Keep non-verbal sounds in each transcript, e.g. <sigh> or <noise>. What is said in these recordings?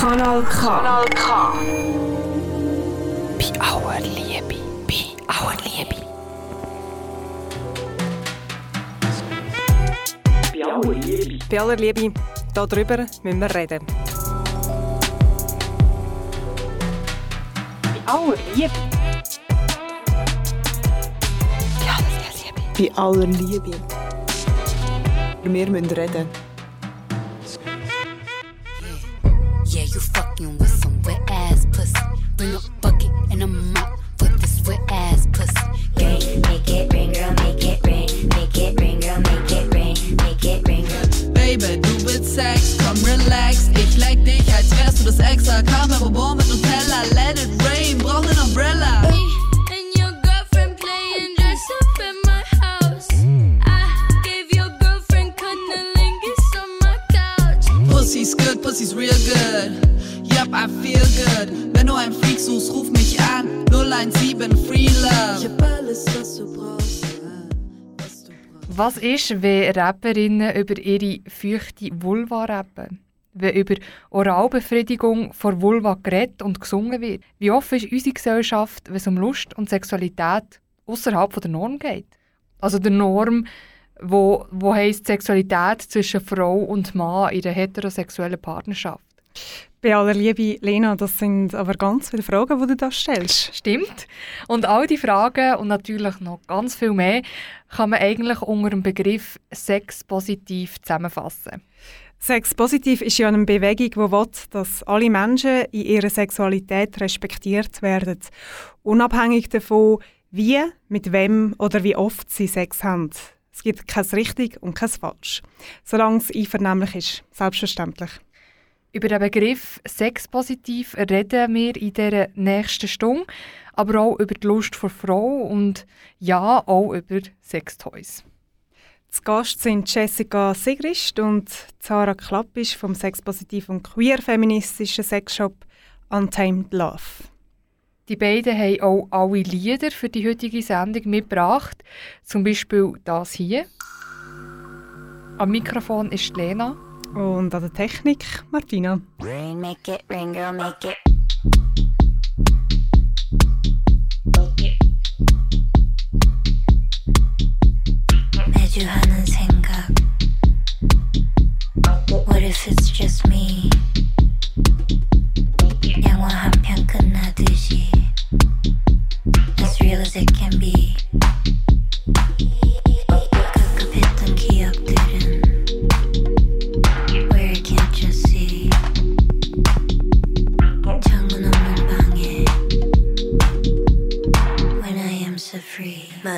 Kanal K. Kanal K. Bei aller Liebe, bei aller Liebe. Bei aller Liebe. Bei aller Liebe, darüber müssen wir reden. Bei aller Liebe. Bei aller Liebe. Bei aller Liebe. Wir müssen reden. Ist, wenn Rapperinnen über ihre feuchte Vulva rappen? Wenn über Oralbefriedigung vor Vulva geredet und gesungen wird? Wie offen ist unsere Gesellschaft, wenn es um Lust und Sexualität außerhalb der Norm geht? Also der Norm, wo, wo heisst Sexualität zwischen Frau und Mann in einer heterosexuellen Partnerschaft. Bei aller Liebe, Lena, das sind aber ganz viele Fragen, die du da stellst. Stimmt. Und all die Fragen und natürlich noch ganz viel mehr kann man eigentlich unter dem Begriff Sex positiv zusammenfassen. Sex positiv ist ja eine Bewegung, die will, dass alle Menschen in ihrer Sexualität respektiert werden. Unabhängig davon, wie, mit wem oder wie oft sie Sex haben. Es gibt kein richtig und kein falsch. Solange es einvernehmlich ist. Selbstverständlich. Über den Begriff Sexpositiv reden wir in der nächsten Stunde, aber auch über die Lust vor Frau und ja, auch über Sextoys. Zu Gast sind Jessica Sigrist und Zara Klappisch vom sexpositiv und queer-feministischen Sexshop Untamed Love. Die beiden haben auch alle Lieder für die heutige Sendung mitgebracht, zum Beispiel das hier. Am Mikrofon ist Lena. Und an der Technik Martina. Rain, make it rain, girl, make it. 매주 하는 생각. What if it's just me? 영화 한 편 끝나듯이. As real as it can be.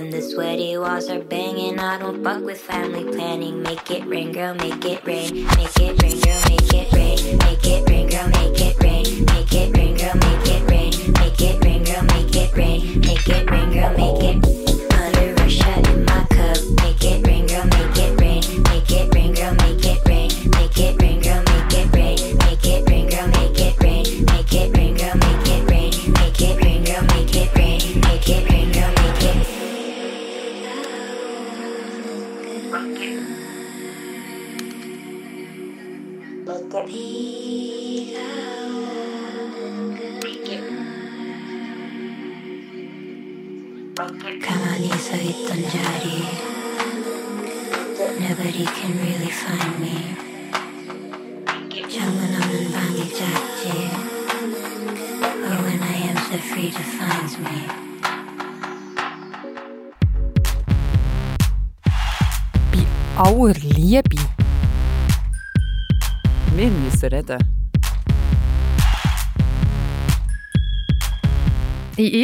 When the sweaty walls are banging, I don't fuck with family planning. Make it rain, girl, make it rain. Make it rain, girl, make it rain. Make it rain, girl, make it rain. Make it rain, girl, make it rain.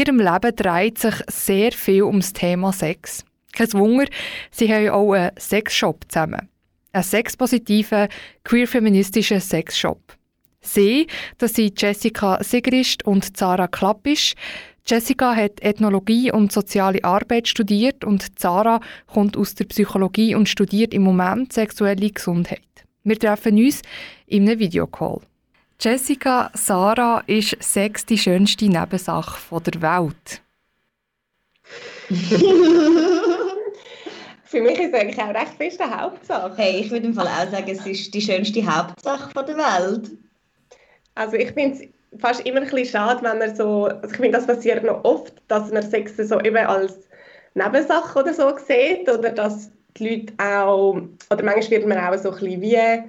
Ihrem Leben dreht sich sehr viel ums Thema Sex. Kein Wunder, sie haben auch einen Sexshop zusammen. Einen sexpositiven, queer-feministischen Sexshop. Sie, das sind Jessica Sigrist und Zara Klappisch. Jessica hat Ethnologie und soziale Arbeit studiert und Zara kommt aus der Psychologie und studiert im Moment sexuelle Gesundheit. Wir treffen uns in einem Videocall. Jessica, Sarah, ist Sex die schönste Nebensache von der Welt? <laughs> Für mich ist es eigentlich auch recht fest eine Hauptsache. Hey, ich würde im Fall auch sagen, es ist die schönste Hauptsache von der Welt. Also ich finde es fast immer ein bisschen schade, wenn man so, also ich finde, das passiert noch oft, dass man Sex so eben als Nebensache oder so sieht oder dass die Leute auch, oder manchmal wird man auch so ein bisschen wie,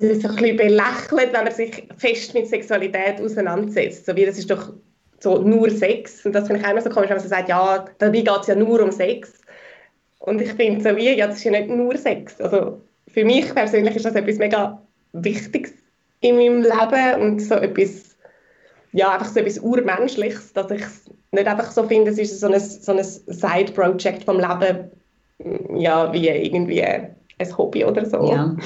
ein bisschen belächelt, wenn man sich fest mit Sexualität auseinandersetzt. So wie, das ist doch so nur Sex. Und das finde ich auch immer so komisch, wenn man sagt, ja, dabei geht es ja nur um Sex. Und ich finde so wie, ja, das ist ja nicht nur Sex. Also für mich persönlich ist das etwas mega Wichtiges in meinem Leben und so etwas, ja, einfach so etwas Urmenschliches, dass ich es nicht einfach so finde, es ist so ein, so ein Side-Project vom Leben, ja, wie irgendwie ein Hobby oder so. Ja,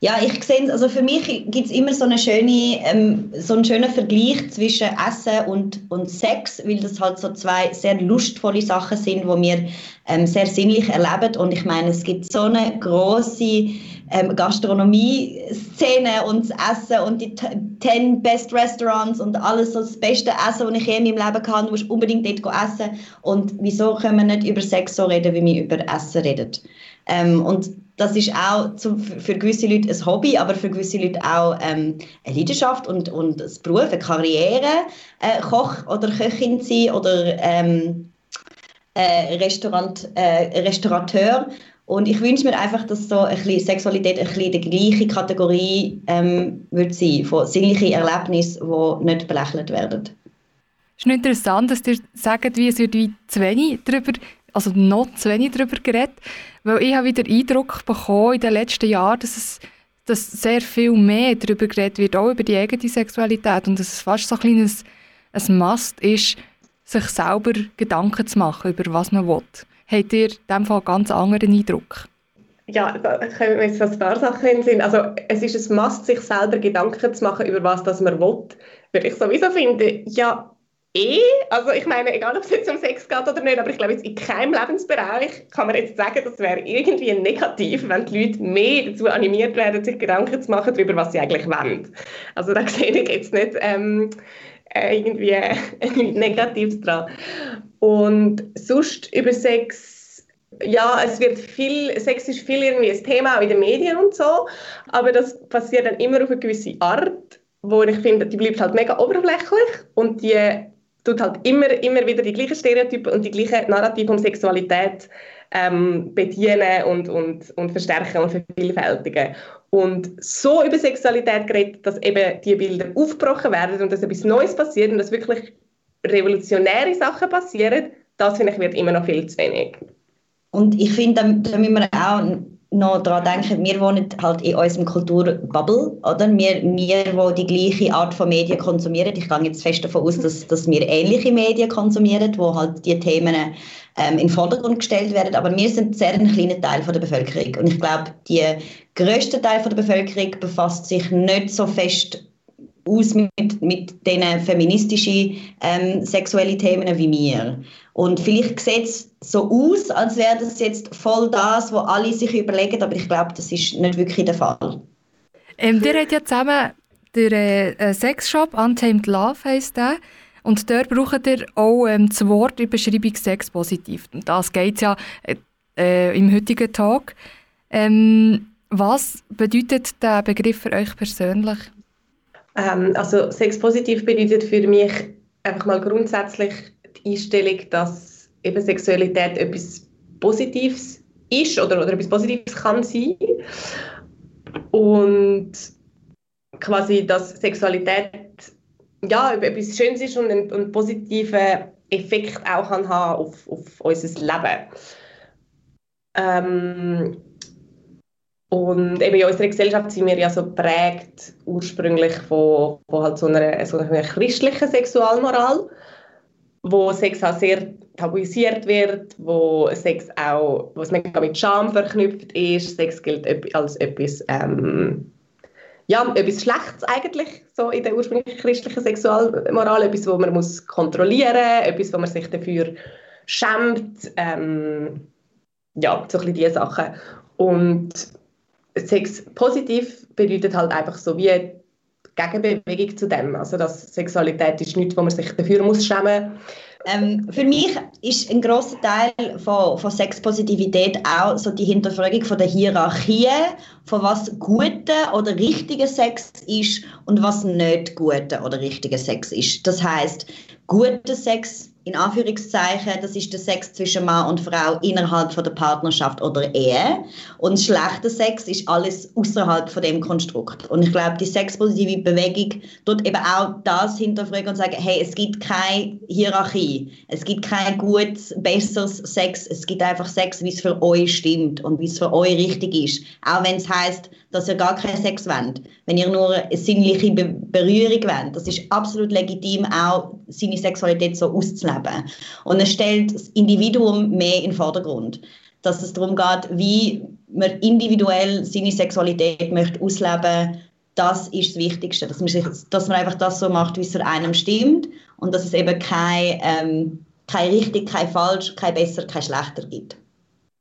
ja ich sehe also für mich gibt es immer so, eine schöne, ähm, so einen schönen Vergleich zwischen Essen und, und Sex, weil das halt so zwei sehr lustvolle Sachen sind, wo wir ähm, sehr sinnlich erleben und ich meine, es gibt so eine große ähm, Gastronomie-Szene und das Essen und die 10 Best Restaurants und alles so das beste Essen, das ich je in meinem Leben hatte, du musst unbedingt dort essen und wieso können wir nicht über Sex so reden, wie wir über Essen reden. Ähm, und das ist auch zum, für gewisse Leute ein Hobby, aber für gewisse Leute auch ähm, eine Leidenschaft und, und ein Beruf, eine Karriere, äh, Koch oder Köchin sein oder ähm, äh, Restaurant, äh, Restaurateur. Und ich wünsche mir einfach, dass so ein bisschen Sexualität ein bisschen die gleiche Kategorie ähm, wird sein, von sinnlichen Erlebnissen, die nicht belächelt werden. Es ist interessant, dass ihr sagt, wie es wird wie zu wenig darüber, also noch zu wenig darüber geredet, weil ich habe wieder den Eindruck bekommen in den letzten Jahren, dass es dass sehr viel mehr darüber geredet wird, auch über die eigene Sexualität und dass es fast so ein kleines ein Must ist, sich selber Gedanken zu machen, über was man will. Habt ihr in diesem Fall einen ganz anderen Eindruck? Ja, da kommen mir jetzt ein paar Sachen in Sinn. Also es ist ein Must, sich selber Gedanken zu machen, über was das man will. Würde ich sowieso finden, ja, eh. Also ich meine, egal ob es jetzt um Sex geht oder nicht, aber ich glaube jetzt in keinem Lebensbereich kann man jetzt sagen, das wäre irgendwie negativ, wenn die Leute mehr dazu animiert werden, sich Gedanken zu machen darüber, was sie eigentlich wollen. Also da <laughs> sehe ich jetzt nicht ähm, äh, irgendwie äh, <laughs> nichts Negatives dran. Und sonst über Sex, ja, es wird viel, Sex ist viel irgendwie ein Thema auch in den Medien und so, aber das passiert dann immer auf eine gewisse Art, wo ich finde, die bleibt halt mega oberflächlich und die tut halt immer, immer wieder die gleichen Stereotypen und die gleichen Narrative um Sexualität ähm, bedienen und, und, und verstärken und vervielfältigen. Und so über Sexualität geredet, dass eben die Bilder aufgebrochen werden und dass etwas Neues passiert und dass wirklich revolutionäre Sachen passieren, das finde ich wird immer noch viel zu wenig. Und ich finde, da, da müssen wir auch noch daran denken, wir wohnen halt in unserem Kulturbubble, oder? Wir, wir, die die gleiche Art von Medien konsumieren. Ich gehe jetzt fest davon aus, dass, dass wir ähnliche Medien konsumieren, wo halt die Themen ähm, in den Vordergrund gestellt werden. Aber wir sind sehr ein kleiner Teil von der Bevölkerung. Und ich glaube, der grösste Teil von der Bevölkerung befasst sich nicht so fest aus mit, mit diesen feministischen ähm, sexuellen Themen wie wir. Und vielleicht sieht es so aus, als wäre das jetzt voll das, was alle sich überlegen, aber ich glaube, das ist nicht wirklich der Fall. Ähm, ihr habt ja zusammen den äh, Sexshop Untamed Love heisst der. Und dort braucht ihr auch ähm, das Wort in Beschreibung Sex positiv. Und das geht ja äh, äh, im heutigen Tag. Ähm, was bedeutet der Begriff für euch persönlich? Ähm, also Sex positiv bedeutet für mich einfach mal grundsätzlich Einstellung, dass eben Sexualität etwas Positives ist oder, oder etwas Positives kann sein. Und quasi, dass Sexualität ja, etwas Schönes ist und einen, einen positiven Effekt auch kann haben auf, auf unser Leben. Ähm, und eben in unserer Gesellschaft sind wir ja so prägt ursprünglich von, von halt so, einer, so einer christlichen Sexualmoral, wo Sex auch sehr tabuisiert wird, wo Sex auch, was mega mit Scham verknüpft ist. Sex gilt als etwas, ähm, ja, etwas Schlechtes eigentlich, so in der ursprünglichen christlichen Sexualmoral, etwas, wo man muss kontrollieren muss, etwas, wo man sich dafür schämt, ähm, ja, so ein bisschen diese Sachen. Und Sex positiv bedeutet halt einfach so wie Gegenbewegung zu dem. Also dass Sexualität ist nichts, wo man sich dafür muss schämen ähm, für mich ist ein großer Teil von, von Sexpositivität auch so die Hinterfragung von der Hierarchie, von was guter oder richtiger Sex ist und was nicht guter oder richtiger Sex ist. Das heißt, guter Sex in Anführungszeichen, das ist der Sex zwischen Mann und Frau innerhalb von der Partnerschaft oder Ehe. Und schlechter Sex ist alles außerhalb von dem Konstrukt. Und ich glaube, die sexpositive Bewegung tut eben auch das hinterfragen und sagen, hey, es gibt keine Hierarchie, es gibt kein gutes, besseres Sex, es gibt einfach Sex, wie es für euch stimmt und wie es für euch richtig ist. Auch wenn es heißt, dass ihr gar keinen Sex wollt. Wenn ihr nur eine sinnliche Be Berührung wollt, das ist absolut legitim, auch seine Sexualität so auszuleben. Und es stellt das Individuum mehr in den Vordergrund. Dass es darum geht, wie man individuell seine Sexualität möchte ausleben das ist das Wichtigste. Dass man, sich, dass man einfach das so macht, wie es für einem stimmt und dass es eben kein, ähm, kein richtig, kein falsch, kein besser, kein schlechter gibt.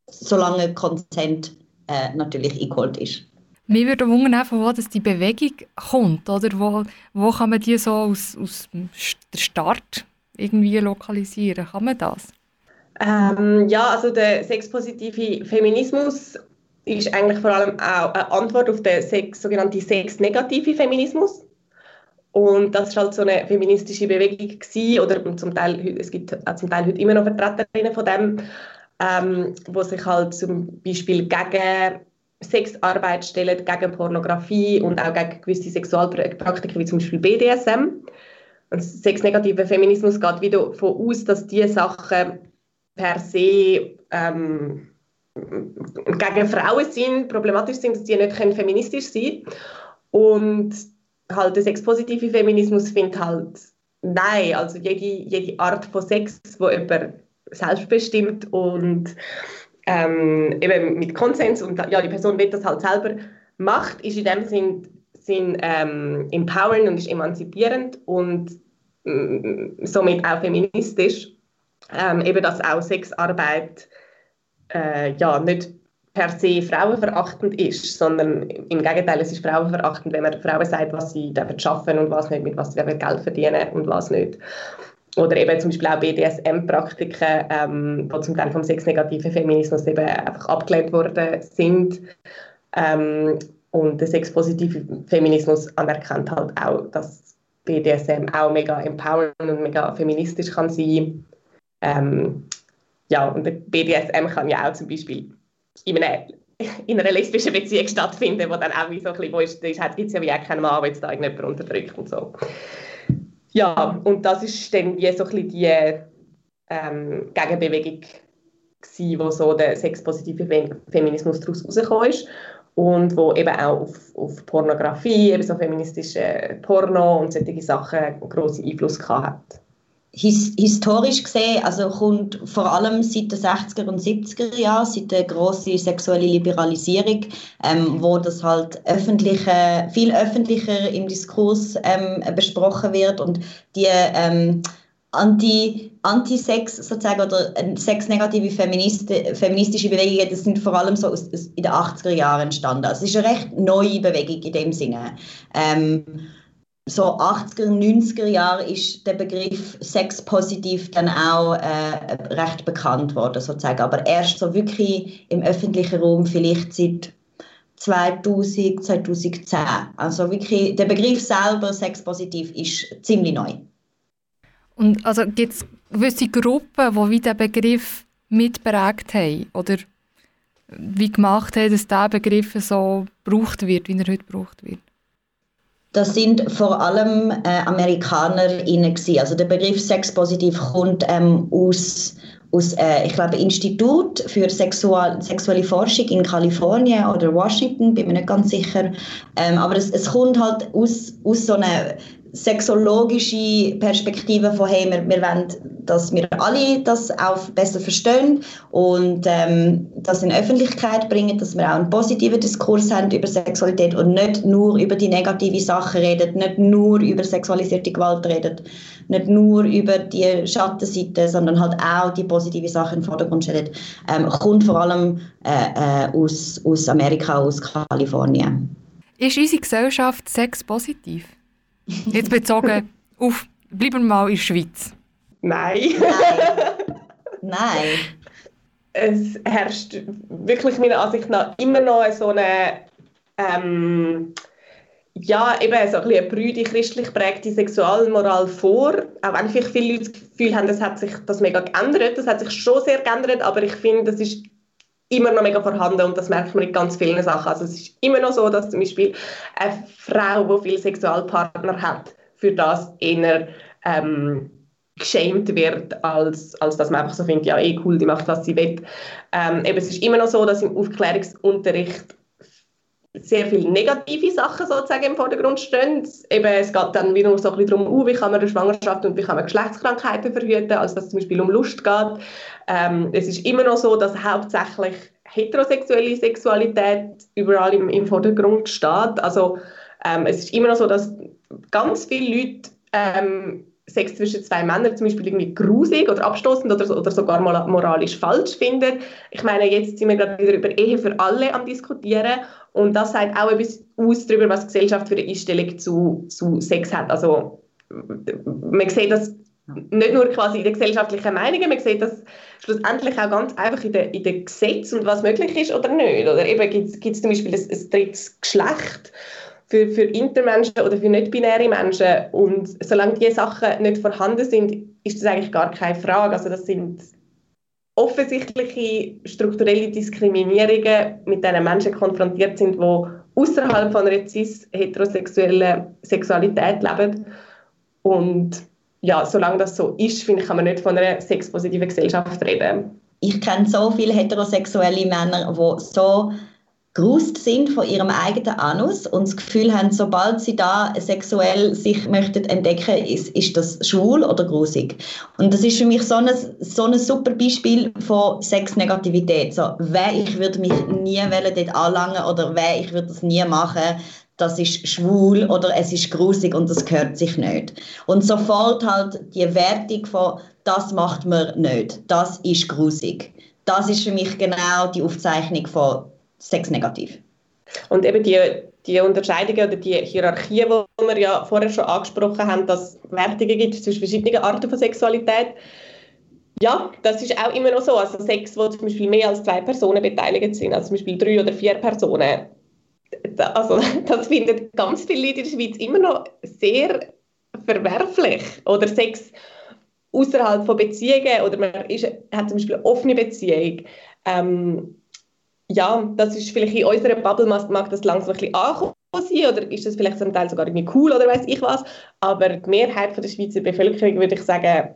Solange Konsent äh, natürlich eingeholt ist. Mir würde wundern, wo das die Bewegung kommt, oder? Wo, wo kann man die so aus, aus dem Start irgendwie lokalisieren? Kann man das? Ähm, ja, also der sexpositive Feminismus ist eigentlich vor allem auch eine Antwort auf den Sex, sogenannten sexnegativen Feminismus. Und das war halt so eine feministische Bewegung gewesen, oder zum Teil, es gibt auch zum Teil heute immer noch Vertreterinnen von dem, ähm, wo sich halt zum Beispiel gegen Sexarbeit stellen, gegen Pornografie und auch gegen gewisse Sexualpraktiken wie zum Beispiel BDSM. Und sexnegativer Feminismus geht wieder davon aus, dass diese Sachen per se ähm, gegen Frauen sind, problematisch sind, dass die nicht können feministisch sein können. Und halt der sexpositive Feminismus findet halt, nein, also jede, jede Art von Sex, wo jemand selbstbestimmt und ähm, eben mit Konsens und ja, die Person will das halt selber macht, ist in dem Sinn, Sinn ähm, empowernd und ist emanzipierend und mm, somit auch feministisch. Ähm, eben, dass auch Sexarbeit äh, ja, nicht per se frauenverachtend ist, sondern im Gegenteil, es ist frauenverachtend, wenn man Frauen sagt, was sie schaffen und was nicht, mit was sie Geld verdienen und was nicht. Oder eben zum Beispiel auch BDSM-Praktiken, ähm, die zum Teil vom sexnegativen Feminismus eben einfach abgelehnt worden sind. Ähm, und der sexpositive Feminismus anerkennt halt auch, dass BDSM auch mega empowernd und mega feministisch kann sein. Ähm, ja, und der BDSM kann ja auch zum Beispiel in einer, in einer lesbischen Beziehung stattfinden, wo dann auch wie so ein bisschen, wo ist, ist, gibt es ja wie auch keinen Mann, der jetzt da irgendjemand unterdrückt und so. Ja, und das ist dann wie so ein bisschen die ähm, Gegenbewegung gewesen, wo so der sexpositive Feminismus daraus rausgekommen ist und wo eben auch auf, auf Pornografie, eben so feministische Porno und solche Sachen einen grossen Einfluss gehabt. His, historisch gesehen, also kommt vor allem seit den 60er und 70er Jahren, seit der grossen sexuellen Liberalisierung, ähm, wo das halt öffentliche, viel öffentlicher im Diskurs ähm, besprochen wird und die ähm, Anti, Anti-Sex sozusagen oder sexnegative Feministe, feministische Bewegungen, das sind vor allem so aus, aus, in den 80er Jahren entstanden. Also es ist eine recht neue Bewegung in dem Sinne. Ähm, so 80er, 90er Jahre ist der Begriff sexpositiv dann auch äh, recht bekannt worden sozusagen. Aber erst so wirklich im öffentlichen Raum vielleicht seit 2000, 2010. Also wirklich, der Begriff selber sexpositiv ist ziemlich neu. Und also gibt es gewisse Gruppen, die wie den Begriff mitprägt haben? Oder wie gemacht hat, dass dieser Begriff so gebraucht wird, wie er heute gebraucht wird? Das sind vor allem äh, AmerikanerInnen gewesen. Also der Begriff Sexpositiv kommt ähm, aus, aus äh, ich glaube, Institut für Sexual, sexuelle Forschung in Kalifornien oder Washington, bin mir nicht ganz sicher. Ähm, aber es, es kommt halt aus, aus so einer sexologische Perspektive von hey, wir, wir wollen, dass wir alle das auch besser verstehen und ähm, das in Öffentlichkeit bringen, dass wir auch einen positiven Diskurs haben über Sexualität und nicht nur über die negativen Sachen reden, nicht nur über sexualisierte Gewalt reden, nicht nur über die Schattenseite, sondern halt auch die positiven Sachen im Vordergrund stellen, ähm, kommt vor allem äh, äh, aus, aus Amerika, aus Kalifornien. Ist unsere Gesellschaft sexpositiv? Jetzt bezogen auf, bleiben wir mal in der Schweiz. Nein. Nein. Es herrscht wirklich meiner Ansicht nach immer noch so eine, ähm, ja, eben so ein bisschen eine brüde, christlich prägte Sexualmoral vor. Auch wenn vielleicht viele Leute das Gefühl haben, das hat sich das mega geändert. Das hat sich schon sehr geändert, aber ich finde, das ist immer noch mega vorhanden und das merkt man in ganz vielen Sachen. Also es ist immer noch so, dass zum Beispiel eine Frau, die viele Sexualpartner hat, für das eher ähm, geschämt wird, als, als dass man einfach so findet, ja eh cool, die macht, was sie will. Ähm, eben, es ist immer noch so, dass im Aufklärungsunterricht sehr viele negative Sachen sozusagen im Vordergrund stehen. Eben, es geht dann wieder so ein bisschen darum, uh, wie kann man eine Schwangerschaft und wie kann man Geschlechtskrankheiten verhüten, als dass es zum Beispiel um Lust geht. Ähm, es ist immer noch so, dass hauptsächlich heterosexuelle Sexualität überall im, im Vordergrund steht. Also ähm, es ist immer noch so, dass ganz viele Leute ähm, Sex zwischen zwei Männern zum Beispiel irgendwie grusig oder abstoßend oder, oder sogar moralisch falsch finden. Ich meine, jetzt sind wir gerade wieder über Ehe für alle am diskutieren und das sagt auch etwas aus darüber, was die Gesellschaft für eine Einstellung zu, zu Sex hat. Also man sieht das nicht nur quasi in den gesellschaftlichen Meinungen, man sieht das schlussendlich auch ganz einfach in den, in den Gesetzen und was möglich ist oder nicht. Oder eben gibt es zum Beispiel ein, ein drittes Geschlecht für, für Intermenschen oder für nicht-binäre Menschen. Und solange diese Sachen nicht vorhanden sind, ist das eigentlich gar keine Frage. Also das sind offensichtliche strukturelle Diskriminierungen, mit denen Menschen konfrontiert sind, die außerhalb von einer cis-heterosexuellen Sexualität leben. Und ja, solange das so ist, finde ich, kann man nicht von einer sexpositiven Gesellschaft reden. Ich kenne so viele heterosexuelle Männer, die so gerust sind von ihrem eigenen Anus und das Gefühl haben, sobald sie da sexuell sich möchten entdecken, ist, ist das schwul oder grusig. Und das ist für mich so ein, so ein super Beispiel von Sexnegativität. So, wer ich würde mich nie dort anlangen oder wer ich würde das nie machen, das ist schwul oder es ist grusig und das gehört sich nicht. Und sofort halt die Wertung von das macht man nicht, das ist grusig. Das ist für mich genau die Aufzeichnung von sexnegativ. Und eben die, die Unterscheidungen oder die Hierarchie, die wir ja vorher schon angesprochen haben, dass es Wertungen gibt zwischen verschiedenen Arten von Sexualität, ja, das ist auch immer noch so. Also Sex, wo zum Beispiel mehr als zwei Personen beteiligt sind, also zum Beispiel drei oder vier Personen, also <laughs> das finden ganz viele Leute in der Schweiz immer noch sehr verwerflich. Oder Sex außerhalb von Beziehungen oder man ist, hat zum Beispiel eine offene Beziehung. Ähm, ja, das ist vielleicht in unserer Bubble mag das langsam ein bisschen ankommen sein oder ist das vielleicht zum Teil sogar irgendwie cool oder weiß ich was, aber die Mehrheit von der Schweizer Bevölkerung würde ich sagen,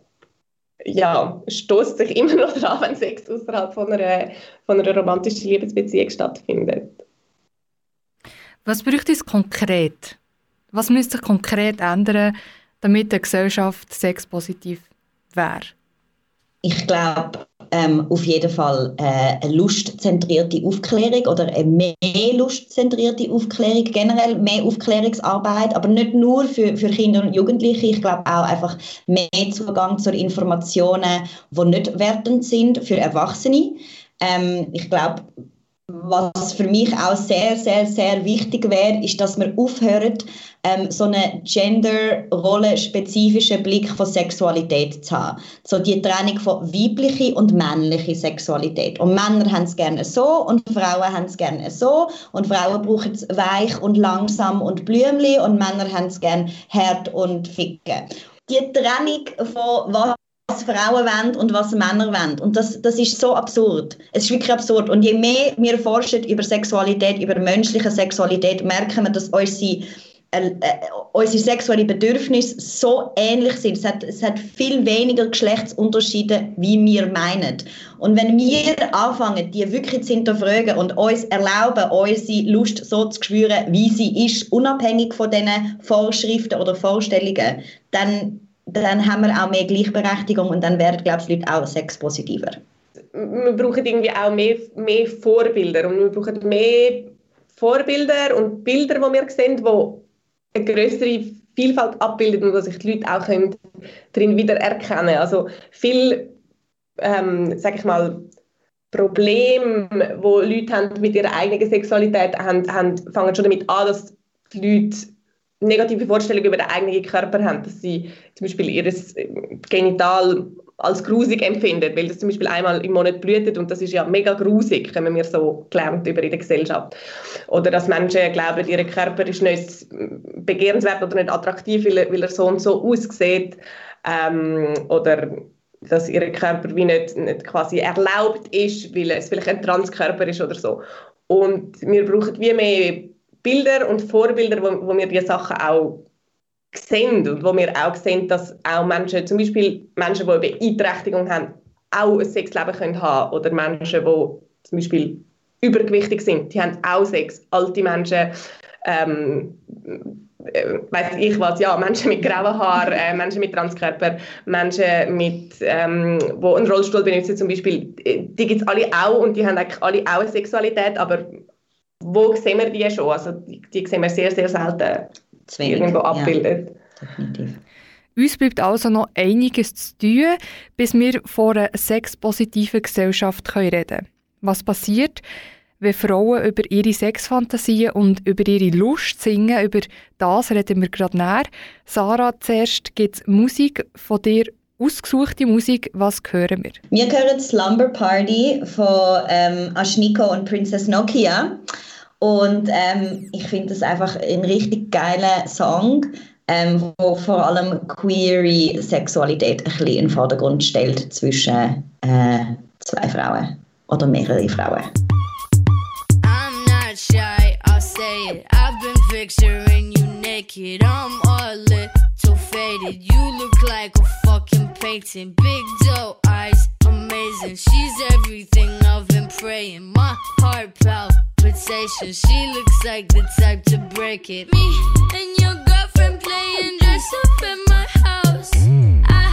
ja, stoßt sich <laughs> immer noch daran, wenn Sex außerhalb von einer, von einer romantischen Liebesbeziehung stattfindet. Was braucht es konkret? Was müsste sich konkret ändern, damit die Gesellschaft sexpositiv wäre? Ich glaube, ähm, auf jeden Fall äh, eine lustzentrierte Aufklärung oder eine mehr lustzentrierte Aufklärung, generell mehr Aufklärungsarbeit, aber nicht nur für, für Kinder und Jugendliche. Ich glaube auch einfach mehr Zugang zu Informationen, die nicht wertend sind für Erwachsene. Ähm, ich glaube, was für mich auch sehr, sehr, sehr wichtig wäre, ist, dass wir aufhören, ähm, so einen gender-rollenspezifischen Blick von Sexualität zu haben. So die Trennung von weiblicher und männlicher Sexualität. Und Männer haben es gerne so und Frauen haben es gerne so. Und Frauen brauchen es weich und langsam und blümli und Männer haben es gerne hart und ficke. Die Trennung von was was Frauen wollen und was Männer wollen. Und das, das ist so absurd. Es ist wirklich absurd. Und je mehr wir forschen über Sexualität, über menschliche Sexualität, merken wir, dass unsere, äh, äh, unsere sexuellen Bedürfnisse so ähnlich sind. Es hat, es hat viel weniger Geschlechtsunterschiede, wie wir meinen. Und wenn wir anfangen, die wirklich zu hinterfragen und uns erlauben, unsere Lust so zu spüren, wie sie ist, unabhängig von diesen Vorschriften oder Vorstellungen, dann dann haben wir auch mehr Gleichberechtigung und dann werden, glaube ich, die Leute auch sexpositiver. wir brauchen irgendwie auch mehr, mehr Vorbilder und wir brauchen mehr Vorbilder und Bilder, die wir sehen, die eine größere Vielfalt abbilden und wo sich die Leute auch darin wiedererkennen Also viel, ähm, sage ich mal, Probleme, wo Leute haben mit ihrer eigenen Sexualität haben, haben, fangen schon damit an, dass die Leute negative Vorstellungen über den eigenen Körper haben, dass sie zum Beispiel ihr Genital als grusig empfinden, weil das zum Beispiel einmal im Monat blühtet und das ist ja mega grusig, haben wir so gelernt über in der Gesellschaft. Oder dass Menschen glauben, ihr Körper ist nicht begehrenswert oder nicht attraktiv, weil er, weil er so und so aussieht. Ähm, oder dass ihr Körper wie nicht, nicht quasi erlaubt ist, weil es vielleicht ein Transkörper ist oder so. Und wir brauchen wie mehr Bilder und Vorbilder, wo, wo wir diese Sachen auch sehen und wo wir auch sehen, dass auch Menschen, zum Beispiel Menschen, die Beeinträchtigung haben, auch ein Sexleben können haben oder Menschen, die zum Beispiel übergewichtig sind, die haben auch Sex. Alte Menschen, ähm, äh, weiß ich was, ja, Menschen mit grauen Haaren, äh, Menschen mit Transkörper, Menschen mit, ähm, wo einen Rollstuhl benutzen zum Beispiel, die gibt es alle auch und die haben eigentlich alle auch eine Sexualität, aber wo sehen wir die schon? Also die, die sehen wir sehr, sehr selten irgendwo abbildet. Ja, definitiv. Uns bleibt also noch einiges zu tun, bis wir von einer sexpositiven Gesellschaft reden können. Was passiert, wenn Frauen über ihre Sexfantasien und über ihre Lust singen? Über das reden wir gerade näher. Sarah, zuerst gibt es Musik von dir ausgesuchte Musik. Was hören wir? Wir hören Slumber Party von ähm, Ashniko und Princess Nokia. Und ähm, ich finde das einfach ein richtig geiler Song, ähm, wo vor allem queere Sexualität ein bisschen in den Vordergrund stellt zwischen äh, zwei Frauen oder mehrere Frauen. I'm not shy, I'll say it. I've been picturing you naked. I'm all lit, so faded. You look like a fucking painting. Big doe eyes, amazing. She's everything I've been praying. My heart palpitation. She looks like the type to break it. Me and your girlfriend playing dress up at my house. Mm. I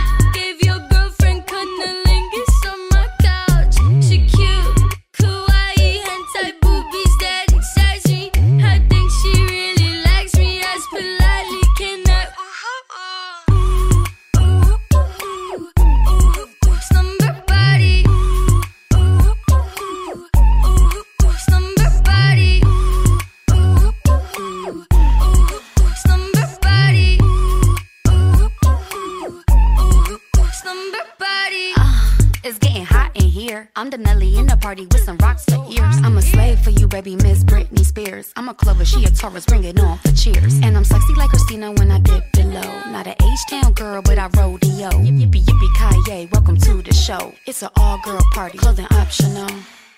I'm the Nelly in the party with some rocks for ears. I'm a slave for you, baby, Miss Britney Spears. I'm a Clover, she a Taurus, bring it on for cheers. And I'm sexy like Christina when I dip below. Not an H-town girl, but I rodeo. Yippee yippee ki welcome to the show. It's an all-girl party, clothing optional.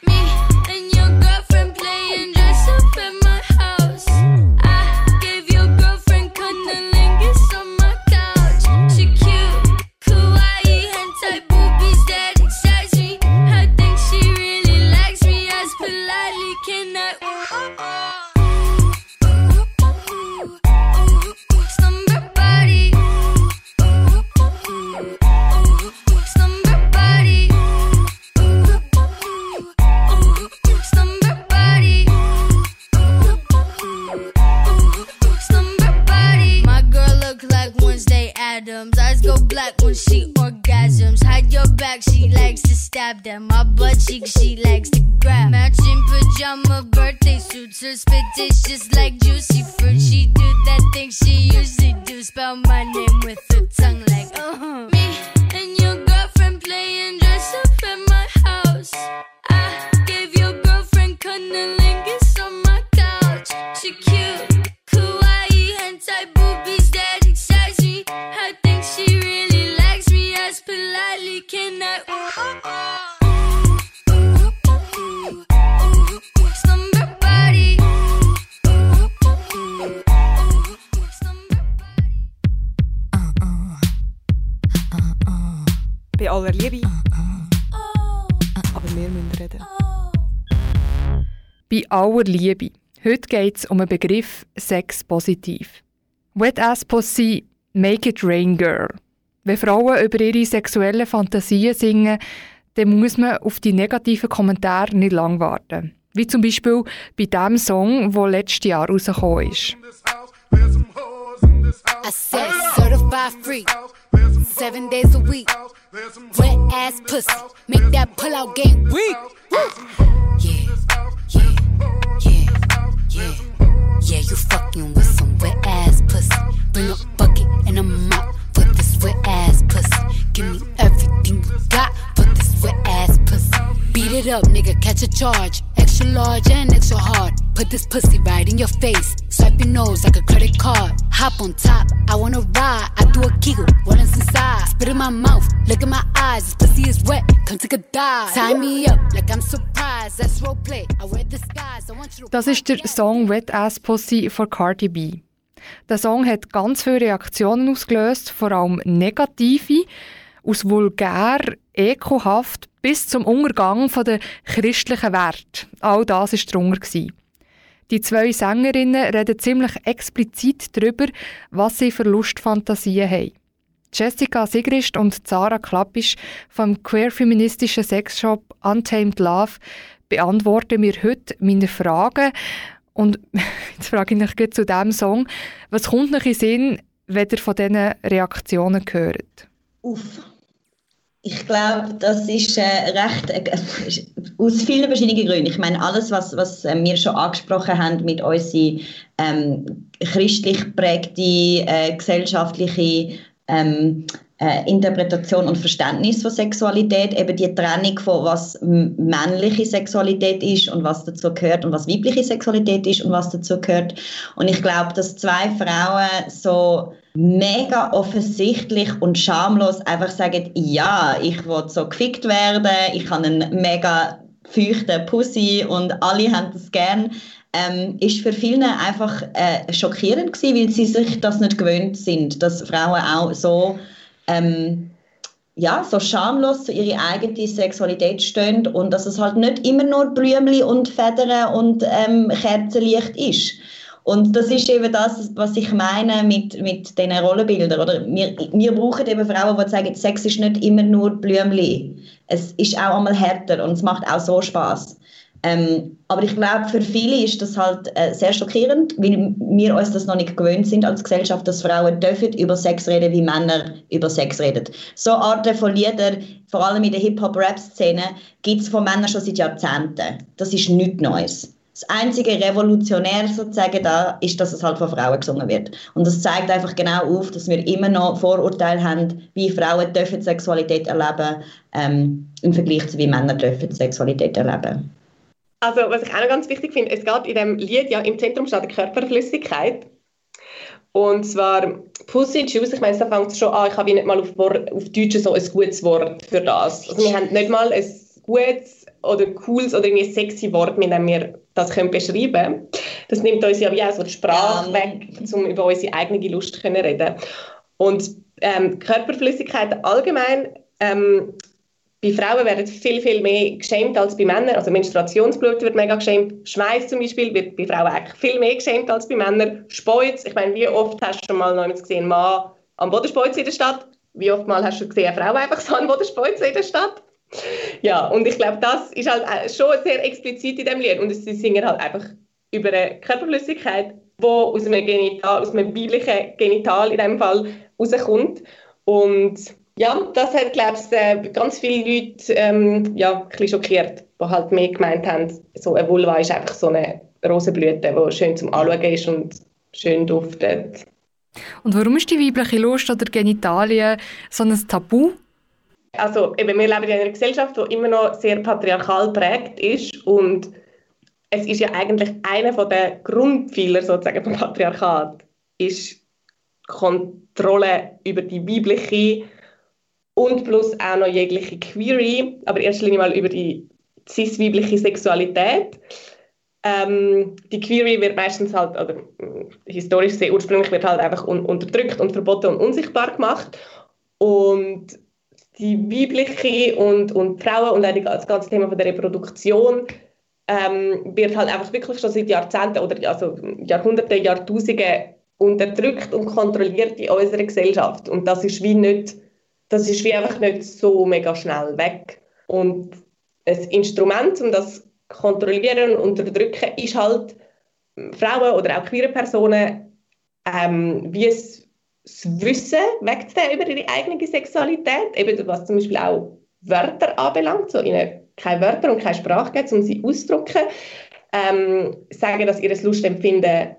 Me and your girlfriend playing dress up at my house. Adams. Eyes go black when she orgasms. Hide your back, she likes to stab them. My butt cheek, she likes to grab. Matching pajama birthday suits. Her spit tastes just like juicy fruit. She do that thing she usually do. Spell my name with her tongue like uh huh. Me and your girlfriend playing dress up at my house. I gave your girlfriend cunnilingus on my couch. She cute, kawaii, hentai Bei aller Liebe. Aber wir müssen reden. Bei aller Liebe. Heute geht es um den Begriff Sex positiv. Wet Ass Pussy, Make It Rain Girl. Wenn Frauen über ihre sexuellen Fantasien singen, dann muss man auf die negativen Kommentare nicht lang warten. Wie zum Beispiel bei dem Song, der letztes Jahr rausgekommen ist. I said certified freak, seven days a week. Wet ass pussy, make that pull out game weak. Yeah, yeah, yeah, yeah. Yeah, you fucking with some wet ass pussy. Bring a bucket and a mop wet ass pussy. Give me everything you got for this wet ass pussy. Beat it up, nigga, catch a charge. Extra large and extra hard. Put this pussy right in your face. Swipe your nose like a credit card. Hop on top, I wanna ride. I do a giggle, what is inside? Spit in my mouth, look in my eyes. This pussy is wet, come take a dive. Tie me up like I'm surprised. That's roleplay. I wear disguise. I want you to. Das ist der Song Wet Ass Pussy von Cardi B. Der Song hat ganz viele Reaktionen ausgelöst, vor allem negative, aus vulgär, ekelhaft bis zum Untergang der christlichen Wert. All das war gewesen. Die zwei Sängerinnen reden ziemlich explizit darüber, was sie für Lustfantasien haben. Jessica Sigrist und Zara Klappisch vom queer-feministischen Sexshop Untamed Love beantworten mir heute meine Fragen. Und <laughs> jetzt frage ich mich zu diesem Song, was kommt euch in Sinn, wenn ihr von diesen Reaktionen hört? Uff. Ich glaube, das ist äh, recht äh, <laughs> aus vielen verschiedenen Gründen. Ich meine, alles, was, was äh, wir schon angesprochen haben mit unserer ähm, christlich prägte äh, gesellschaftliche ähm, äh, Interpretation und Verständnis von Sexualität, eben die Trennung von was männliche Sexualität ist und was dazu gehört und was weibliche Sexualität ist und was dazu gehört. Und ich glaube, dass zwei Frauen so mega offensichtlich und schamlos einfach sagen, ja, ich will so gefickt werden, ich habe einen mega feuchten Pussy und alle haben das gern, ähm, ist für viele einfach äh, schockierend gewesen, weil sie sich das nicht gewöhnt sind, dass Frauen auch so ähm, ja, so schamlos zu ihrer eigenen Sexualität stehen und dass es halt nicht immer nur Blümchen und Federn und ähm, Kerzenlicht ist. Und das ist eben das, was ich meine mit, mit diesen Rollenbildern. Oder wir, wir brauchen eben Frauen, die sagen, Sex ist nicht immer nur Blümchen. Es ist auch einmal härter und es macht auch so Spaß. Ähm, aber ich glaube, für viele ist das halt äh, sehr schockierend, weil wir uns das noch nicht gewöhnt sind als Gesellschaft, dass Frauen dürfen über Sex reden, wie Männer über Sex reden. So Arten von Lieder, vor allem in der Hip-Hop-Rap-Szene, gibt es von Männern schon seit Jahrzehnten. Das ist nichts Neues. Das einzige Revolutionär sozusagen da ist, dass es halt von Frauen gesungen wird. Und das zeigt einfach genau auf, dass wir immer noch Vorurteile haben, wie Frauen dürfen Sexualität erleben, ähm, im Vergleich zu wie Männer dürfen Sexualität erleben. Also, was ich auch noch ganz wichtig finde, es geht in dem Lied ja im Zentrum steht die Körperflüssigkeit. Und zwar Pussy Juice, ich meine, da fängt es schon an, ich habe nicht mal auf, Wort, auf Deutsch so ein gutes Wort für das. Also wir haben nicht mal ein gutes oder cooles oder irgendwie sexy Wort, mit dem wir das können beschreiben können. Das nimmt uns ja wie auch so die Sprache Ja. weg, um über unsere eigene Lust zu reden. Und ähm, Körperflüssigkeit allgemein, ähm, bei Frauen werden viel, viel mehr geschämt als bei Männern. Also Menstruationsblut wird mega geschämt. Schweiß zum Beispiel wird bei Frauen eigentlich viel mehr geschämt als bei Männern. Speuz, ich meine, wie oft hast du schon mal gesehen, Mann am Boden in der Stadt? Wie oft mal hast du gesehen, eine Frau einfach so am Boden in der Stadt? Ja, und ich glaube, das ist halt schon sehr explizit in dem Lied. Und sie singen halt einfach über eine Körperflüssigkeit, die aus einem, Genital, aus einem weiblichen Genital in dem Fall rauskommt. Und ja, das hat, glaube ich, ganz viele Leute ähm, ja, ein bisschen schockiert, die halt mehr gemeint haben, so eine Vulva ist einfach so eine Rosenblüte, die schön zum Anschauen ist und schön duftet. Und warum ist die weibliche Lust oder Genitalien so ein Tabu? Also eben, wir leben in einer Gesellschaft, die immer noch sehr patriarchal prägt ist und es ist ja eigentlich einer der Grundpfeiler sozusagen vom Patriarchat ist Kontrolle über die weibliche und plus auch noch jegliche Query, aber in erster Linie mal über die cis-weibliche Sexualität. Ähm, die Query wird meistens halt, oder äh, historisch sehr ursprünglich, wird halt einfach un unterdrückt und verboten und unsichtbar gemacht. Und die weibliche und, und Frauen und auch das ganze Thema von der Reproduktion ähm, wird halt einfach wirklich schon seit Jahrzehnten oder also Jahrhunderten, Jahrtausenden unterdrückt und kontrolliert in unserer Gesellschaft. Und das ist wie nicht, das ist wie einfach nicht so mega schnell weg. Und ein Instrument, um das kontrollieren und unterdrücken, ist halt Frauen oder auch queere Personen ähm, wie es das Wissen wegzunehmen über ihre eigene Sexualität, eben was zum Beispiel auch Wörter anbelangt, so ihnen keine Wörter und keine Sprache gibt, um sie auszudrücken, ähm, sagen, dass ihr Lustempfinden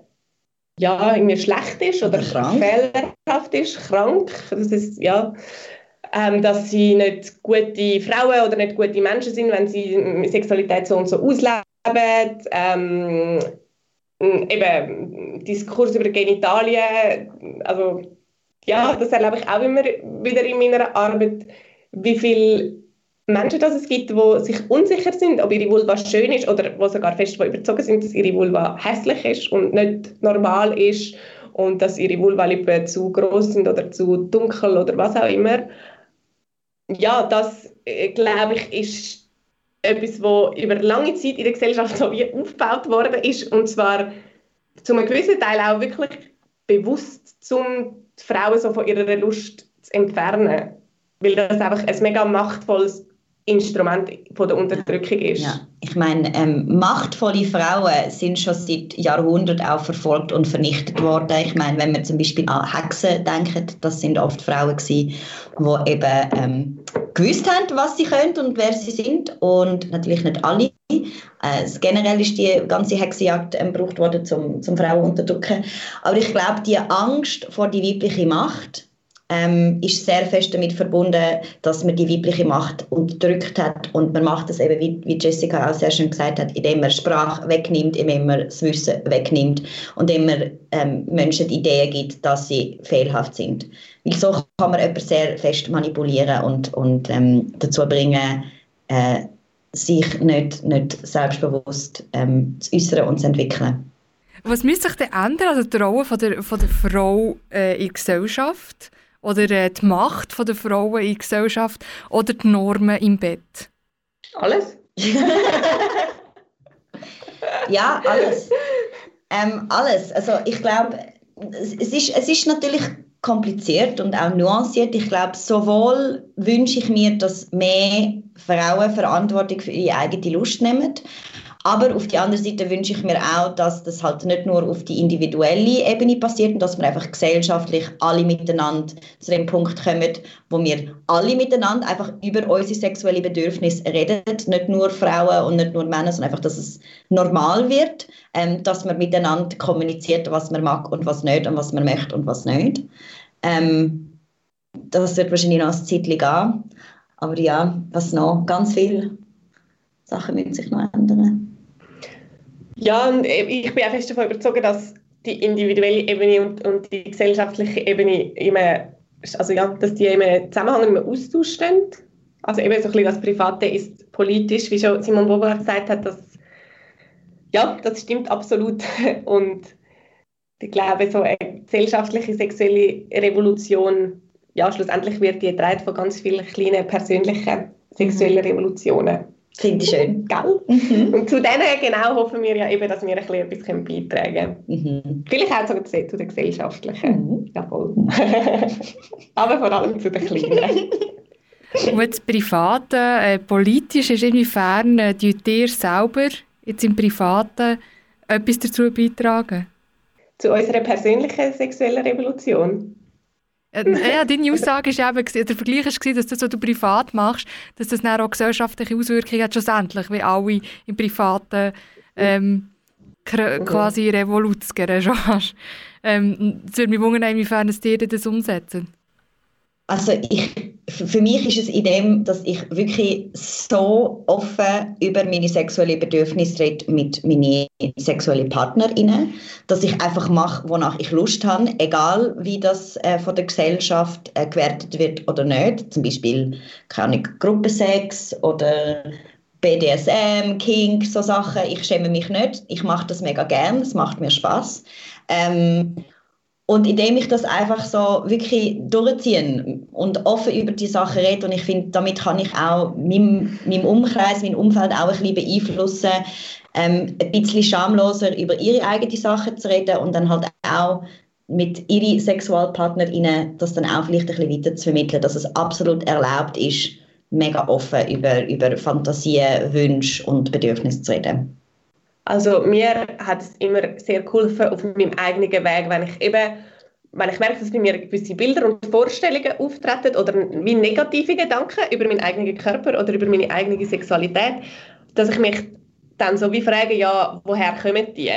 ja, irgendwie schlecht ist oder fehlerhaft ist, krank, das ist, ja, ähm, dass sie nicht gute Frauen oder nicht gute Menschen sind, wenn sie Sexualität so und so ausleben, ähm, eben Diskurs über Genitalien, also ja, das erlebe ich auch immer wieder in meiner Arbeit, wie viele Menschen dass es gibt, die sich unsicher sind, ob ihre Vulva schön ist oder die sogar fest überzeugt sind, dass ihre Vulva hässlich ist und nicht normal ist und dass ihre Vulvalippen zu groß sind oder zu dunkel oder was auch immer. Ja, das äh, glaube ich ist etwas, wo über lange Zeit in der Gesellschaft so wie aufgebaut worden ist. Und zwar zu einem gewissen Teil auch wirklich bewusst, um die Frauen so von ihrer Lust zu entfernen, weil das einfach ein mega machtvolles Instrument von der Unterdrückung ist. Ja. Ich meine, ähm, machtvolle Frauen sind schon seit Jahrhunderten auch verfolgt und vernichtet worden. Ich meine, wenn wir zum Beispiel an Hexen denken, das sind oft Frauen gewesen, die eben ähm, gewusst haben, was sie können und wer sie sind und natürlich nicht alle. Äh, generell ist die ganze Hexenjagd ähm, gebraucht worden, um zum Frauen unterdrücken. Aber ich glaube, die Angst vor die weibliche Macht ähm, ist sehr fest damit verbunden, dass man die weibliche Macht unterdrückt hat und man macht das eben, wie, wie Jessica auch sehr schön gesagt hat, indem man Sprache wegnimmt, indem man das Wissen wegnimmt und indem man ähm, Menschen die Idee gibt, dass sie fehlhaft sind. Weil so kann man jemanden sehr fest manipulieren und, und ähm, dazu bringen, äh, sich nicht, nicht selbstbewusst ähm, zu äußern und zu entwickeln. Was müsste sich denn ändern, also die Rolle von der, von der Frau äh, in der Gesellschaft? Oder äh, die Macht der Frauen in der Gesellschaft oder die Normen im Bett? Alles. <laughs> ja, alles. Ähm, alles. Also ich glaube, es ist, es ist natürlich kompliziert und auch nuanciert. Ich glaube, sowohl wünsche ich mir, dass mehr Frauen Verantwortung für ihre eigene Lust nehmen, aber auf der anderen Seite wünsche ich mir auch, dass das halt nicht nur auf die individuelle Ebene passiert und dass wir einfach gesellschaftlich alle miteinander zu dem Punkt kommen, wo wir alle miteinander einfach über unsere sexuelle Bedürfnisse reden. Nicht nur Frauen und nicht nur Männer, sondern einfach, dass es normal wird, ähm, dass man miteinander kommuniziert, was man mag und was nicht und was man möchte und was nicht. Ähm, das wird wahrscheinlich noch ein Zeitchen gehen. Aber ja, was noch? Ganz viele Sachen müssen sich noch ändern. Ja, und ich bin auch fest davon überzeugt, dass die individuelle Ebene und, und die gesellschaftliche Ebene immer, also ja, dass die immer Zusammenhang im Austausch stehen. Also eben so ein bisschen das Private ist politisch, wie schon Simon Beauvoir gesagt hat, dass, ja, das stimmt absolut. <laughs> Und ich glaube, so eine gesellschaftliche sexuelle Revolution, ja, schlussendlich wird die getragen von ganz vielen kleinen persönlichen sexuellen mhm. Revolutionen. Finde ich schön. Gell? Mhm. Und zu denen genau hoffen wir ja eben, dass wir ein bisschen etwas beitragen können. Mhm. Vielleicht auch sogar zu den gesellschaftlichen. Mhm. Ja, voll. <laughs> Aber vor allem zu den Kleinen. <laughs> Und das Private, äh, politisch ist inwiefern äh, ihr selber jetzt im Privaten etwas dazu beitragen? Zu unserer persönlichen sexuellen Revolution? Äh, ja, deine Aussage ist eben, der Vergleich war, dass das, was du privat machst, dass das dann auch gesellschaftliche Auswirkungen hat, schlussendlich, wie alle im Privaten ähm, quasi Revoluzgere hast. <laughs> Ähm, es würde mich wundern, inwiefern es dir das umsetzen. Also ich, für mich ist es in dem, dass ich wirklich so offen über meine sexuelle Bedürfnisse rede mit meinen sexuellen PartnerInnen, dass ich einfach mache, wonach ich Lust habe, egal wie das äh, von der Gesellschaft äh, gewertet wird oder nicht. Zum Beispiel, keine Gruppensex oder BDSM, Kink, so Sachen. Ich schäme mich nicht. Ich mache das mega gern. Es macht mir Spaß. Ähm, Und indem ich das einfach so wirklich durchziehe und offen über die Sachen rede, und ich finde, damit kann ich auch meinem, meinem Umkreis, mein Umfeld auch ein bisschen beeinflussen, ähm, ein bisschen schamloser über ihre eigenen Sachen zu reden und dann halt auch mit ihren SexualpartnerInnen das dann auch vielleicht ein bisschen weiter zu vermitteln, dass es absolut erlaubt ist, mega offen über, über Fantasien, Wünsche und Bedürfnisse zu reden. Also mir hat es immer sehr geholfen auf meinem eigenen Weg, wenn ich eben, wenn ich merke, dass bei mir gewisse Bilder und Vorstellungen auftreten oder wie negative Gedanken über meinen eigenen Körper oder über meine eigene Sexualität, dass ich mich dann so wie frage, ja, woher kommen die?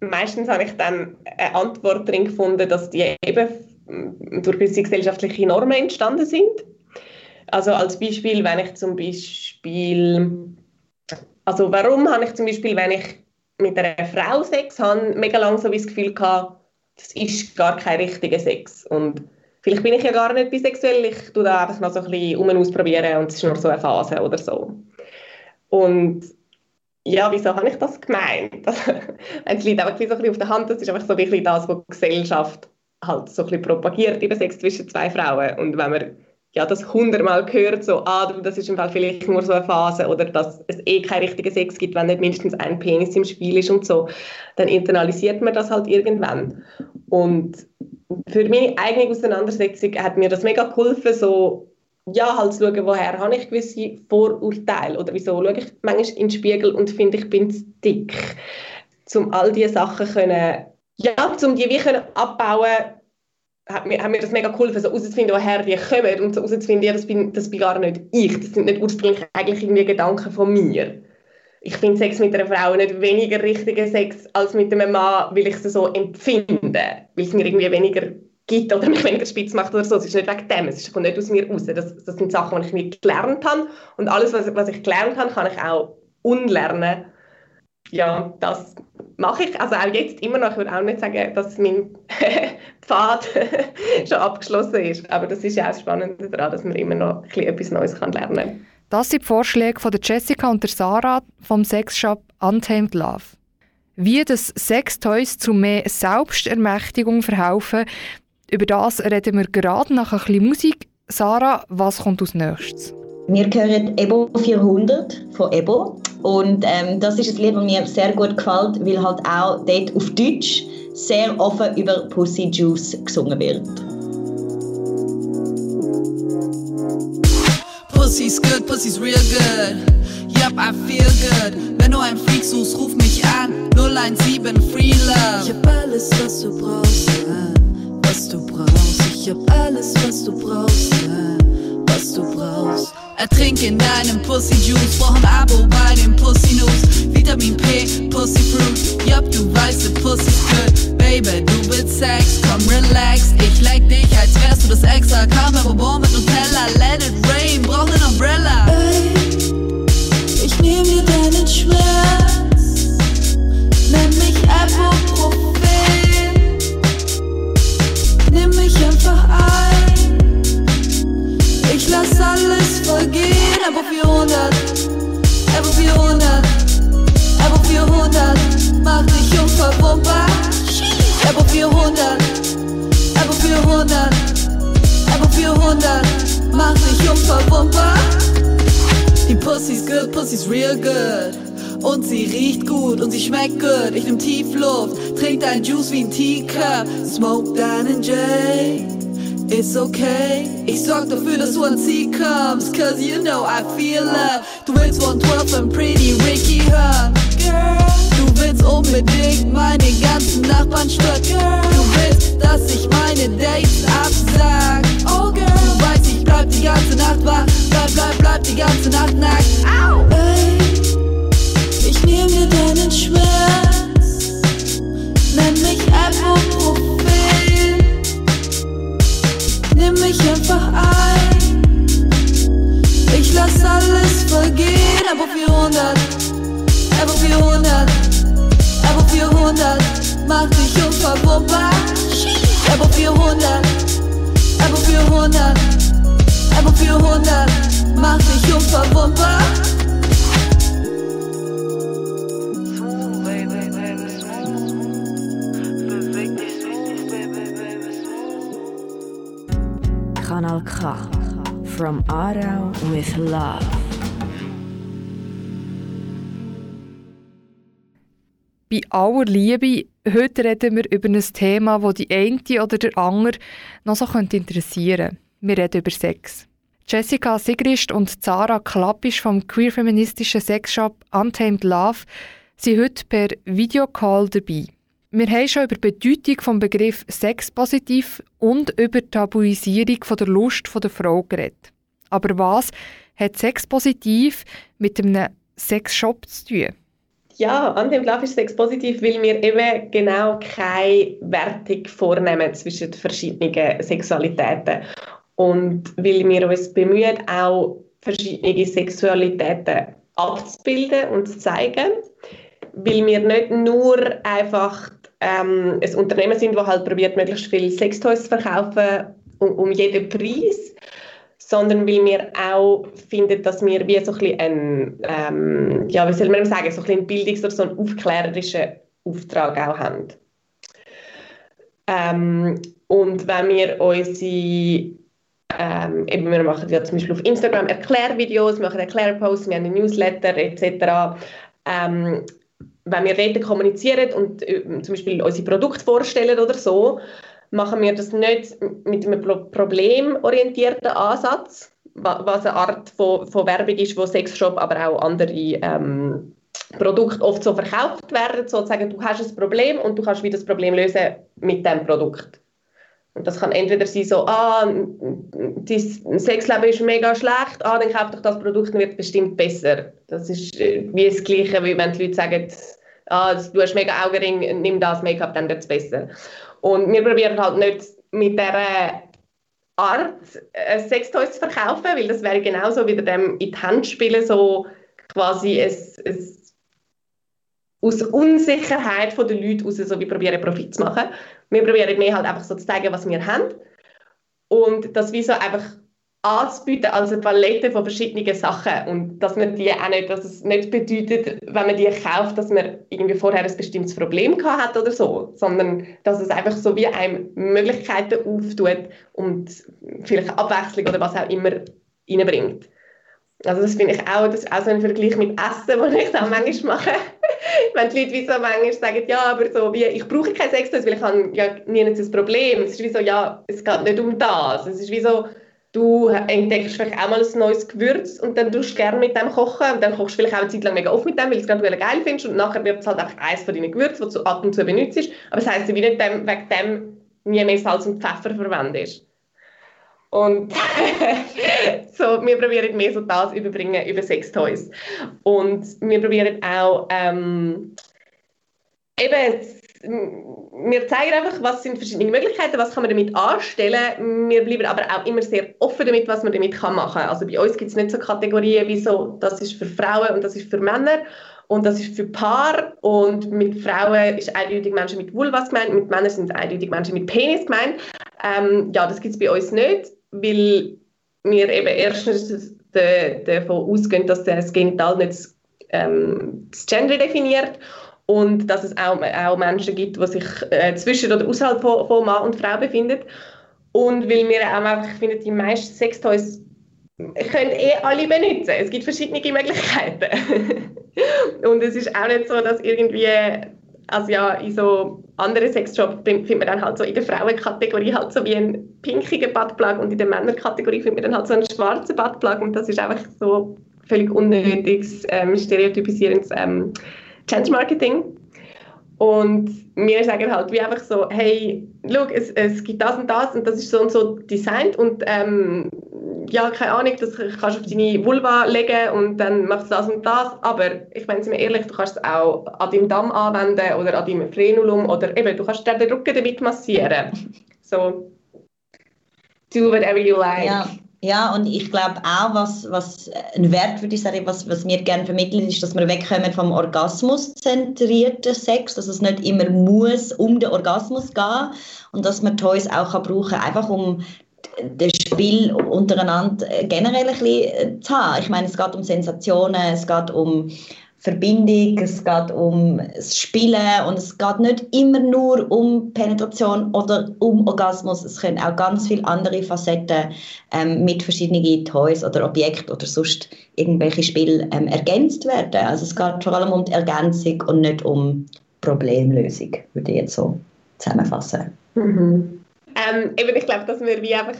Meistens habe ich dann eine Antwort drin gefunden, dass die eben durch gewisse gesellschaftliche Normen entstanden sind. Also als Beispiel, wenn ich zum Beispiel also warum habe ich zum Beispiel, wenn ich mit einer Frau Sex habe, mega lange so das Gefühl gehabt, das ist gar kein richtiger Sex. Und vielleicht bin ich ja gar nicht bisexuell, ich tue da einfach noch so ein bisschen um ausprobieren und es ist nur so eine Phase oder so. Und ja, wieso habe ich das gemeint? <laughs> es liegt einfach so ein bisschen auf der Hand, das ist einfach so wirklich das, was die Gesellschaft halt so ein bisschen propagiert, über Sex zwischen zwei Frauen. Und wenn man ja, das hundertmal gehört, so, ah, das ist im Fall vielleicht nur so eine Phase oder dass es eh keinen richtigen Sex gibt, wenn nicht mindestens ein Penis im Spiel ist und so, dann internalisiert man das halt irgendwann. Und für meine eigene Auseinandersetzung hat mir das mega geholfen, so, ja, halt zu schauen, woher habe ich gewisse Vorurteile oder wieso schaue ich manchmal in den Spiegel und finde, ich bin zu dick, um all diese Sachen können, ja, um die wie können abbauen hat mir, hat mir das mega geholfen, so herauszufinden, woher die kommen und so herauszufinden, ja, das bin, das bin gar nicht ich. Das sind nicht ursprünglich eigentlich irgendwie Gedanken von mir. Ich finde Sex mit einer Frau nicht weniger richtiger Sex als mit einem Mann, weil ich es so empfinde, weil es mir irgendwie weniger gibt oder <laughs> mich weniger spitz macht oder so. Es ist nicht wegen dem, es kommt nicht aus mir raus. Das, das sind Sachen, die ich nicht gelernt habe und alles, was, was ich gelernt habe, kann ich auch unlernen. Ja, das mache ich, also auch jetzt immer noch, ich würde auch nicht sagen, dass mein <laughs> Pfad <laughs> schon abgeschlossen ist, aber das ist ja auch das Spannende daran, dass man immer noch etwas Neues kann lernen kann. Das sind die Vorschläge von der Jessica und der Sarah vom Sexshop Untamed Love. Wie das Sextoys zu mehr Selbstermächtigung verhelfen, über das reden wir gerade nach ein bisschen Musik. Sarah, was kommt als nächstes? Wir hören Ebo 400 von Ebo. Und ähm, das ist ein Lied, das mir sehr gut gefällt, weil halt auch dort auf Deutsch sehr offen über Pussy Juice gesungen wird. Pussy's good, pussy's real good. Yup, I feel good. Wenn du einen Freak suchst, ruf mich an. 017 Free Love. Ich hab alles, was du brauchst, ja. was du brauchst. Ich hab alles, was du brauchst, ja. Was du brauchst. Ertrink in deinem Pussy Juice, brauch ein Abo bei dem Pussy News. Vitamin P, Pussy Fruit, yup, du weißt, the Pussy's good. Baby, du willst Sex, komm relax. Ich leck dich, als wärst du das extra. Kaffee, mit Nutella, let it rain, brauch nen Umbrella. Ey, ich nehm dir deinen Schmerz, nenn mich Ibuprofen. Nimm mich einfach ein. Vergehen, aber 400, aber 400, aber 400, mach dich unverwundbar. Aber 400, aber 400, aber 400, mach dich unverwundbar. Die Pussy's good, Pussy's real good. Und sie riecht gut und sie schmeckt gut. Ich nehm Tiefluft, trink dein Juice wie ein Teacup. Smoke deinen J. It's okay, ich sorg dafür, dass ans Ziel kommst, cause you know I feel love. Du willst 112 und Pretty Ricky hören, Girl. Du willst unbedingt meine ganzen Nachbarn stören, Girl. Liebe, heute reden wir über ein Thema, das die eine oder der andere noch so könnte interessieren Wir reden über Sex. Jessica Sigrist und Zara Klappisch vom queer-feministischen Sexshop Untamed Love sind heute per Videocall dabei. Wir haben schon über die Bedeutung des Begriff Sexpositiv und über die Tabuisierung der Lust der Frau geredet. Aber was hat Sexpositiv mit einem Sexshop zu tun? Ja, an dem Love ist Sex positiv, weil wir eben genau keine Wertung vornehmen zwischen verschiedenen Sexualitäten. Und weil wir uns bemühen, auch verschiedene Sexualitäten abzubilden und zu zeigen. Weil wir nicht nur einfach ähm, ein Unternehmen sind, das halt probiert, möglichst viel Sextoys zu verkaufen um, um jeden Preis, sondern weil wir auch finden, dass wir wie so ein bisschen ein, ähm, ja, wie soll man sagen, so ein Bildungs- oder so einen aufklärerischen Auftrag auch haben. Ähm, und wenn wir unsere ähm, eben wir machen ja zum Beispiel auf Instagram Erklärvideos, machen Erklärposts, wir haben einen Newsletter etc. Ähm, wenn wir dort kommunizieren und äh, zum Beispiel unsere Produkte vorstellen oder so, machen wir das nicht mit einem problemorientierten Ansatz, was eine Art von, von Werbung ist, wo Sexshop, aber auch andere ähm, Produkte oft so verkauft werden, sozusagen, du hast ein Problem und du kannst wie das Problem lösen mit dem Produkt. Und das kann entweder sein so, ah, dein Sexleben ist mega schlecht, ah, dann kauf doch das Produkt und wird bestimmt besser. Das ist äh, wie das Gleiche, wie wenn die Leute sagen, ah, du hast mega Augenring, nimm das Make-up, dann wird es besser. Und wir probieren halt nicht mit dieser Art äh, Sextoys zu verkaufen, weil das wäre genauso wie dem in die Hand spielen, so quasi ein aus Unsicherheit der Leute raus, so wie probieren Profit zu machen. Wir probieren mehr halt einfach so zu zeigen, was wir haben und das wie so einfach anzubieten als eine Palette von verschiedenen Sachen und dass man die auch nicht, dass es nicht bedeutet, wenn man die kauft, dass man irgendwie vorher ein bestimmtes Problem gehabt hat oder so, sondern dass es einfach so wie einem Möglichkeiten auftut und vielleicht Abwechslung oder was auch immer reinbringt. Also das finde ich auch, das ist auch so ein Vergleich mit Essen, <laughs> den ich auch manchmal mache. <laughs> Wenn die Leute wie so manchmal sagen, ja, aber so wie, ich brauche kein Sex, weil ich habe ja nie ein Problem. Es ist wie so, ja, es geht nicht um das. Es ist wie so, du entdeckst vielleicht auch mal ein neues Gewürz und dann tust du gerne mit dem kochen und dann kochst du vielleicht auch eine Zeit lang mega oft mit dem, weil du es gerade geil findest und nachher wird es halt einfach eines von deinen Gewürzen, das du ab und zu benutzt. Aber das heisst wie nicht dem, wegen dem nie mehr Salz und Pfeffer verwendest. Und <laughs> so, wir probieren mehr so das überbringen über Sextoys. Und wir probieren auch ähm, eben wir zeigen einfach, was sind verschiedene Möglichkeiten, was kann man damit anstellen. Wir bleiben aber auch immer sehr offen damit, was man damit kann machen kann. Also bei uns gibt es nicht so Kategorien wie so, das ist für Frauen und das ist für Männer und das ist für Paar und mit Frauen ist eindeutig Menschen mit Vulvas gemeint, mit Männern sind eindeutig Menschen mit Penis gemeint. Ähm, ja, das gibt es bei uns nicht, weil wir eben erstens davon ausgehen, dass das Genital nicht ähm, das Gender definiert und dass es auch, auch Menschen gibt, die sich äh, zwischen oder außerhalb von, von Mann und Frau befinden. Und weil wir auch einfach finden, die meisten Sextoys können eh alle benutzen. Es gibt verschiedene Möglichkeiten. <laughs> und es ist auch nicht so, dass irgendwie, also ja, in so anderen Sexshops findet man dann halt so in der Frauenkategorie halt so wie einen pinkigen Buttplug und in der Männerkategorie findet man dann halt so einen schwarzen Buttplug und das ist einfach so völlig unnötiges, ähm, stereotypisierendes ähm, Change Marketing. Und wir sagen halt wie einfach so, hey, schau, es, es gibt das und das und das ist so und so designt und ähm, ja, keine Ahnung, das kannst du auf deine Vulva legen und dann machst du das und das, aber ich meine, sind wir ehrlich, du kannst es auch an deinem Damm anwenden oder an deinem Frenulum oder eben, du kannst den Rücken damit massieren. So, do whatever you like. Ja. Ja, und ich glaube auch, was, was ein Wert für die Serie, was, was wir gerne vermitteln, ist, dass wir wegkommen vom Orgasmus-zentrierten Sex, dass es nicht immer muss um den Orgasmus gehen und dass man Toys auch kann brauchen einfach um das Spiel untereinander generell ein bisschen zu haben. Ich meine, es geht um Sensationen, es geht um Verbindung, es geht um das Spielen und es geht nicht immer nur um Penetration oder um Orgasmus. Es können auch ganz viele andere Facetten ähm, mit verschiedenen Toys oder Objekten oder sonst irgendwelche Spiele ähm, ergänzt werden. Also es geht vor allem um die Ergänzung und nicht um Problemlösung, würde ich jetzt so zusammenfassen. Mhm. Ähm, eben, ich glaube, dass wir wie einfach,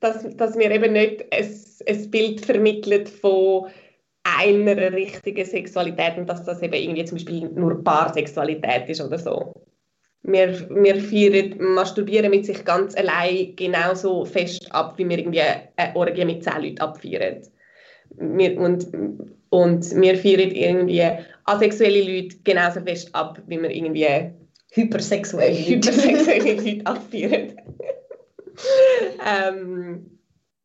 dass, dass wir eben nicht ein, ein Bild vermittelt von einer richtigen Sexualität und dass das eben irgendwie zum Beispiel nur Paarsexualität ist oder so. Wir, wir feiern Masturbieren mit sich ganz allein genauso fest ab, wie wir irgendwie eine Orgie mit zehn Leuten abfeiern. Wir, und, und wir feiern irgendwie asexuelle Leute genauso fest ab, wie wir irgendwie hypersexuelle, hypersexuelle Leute abfeiern. <laughs> ähm,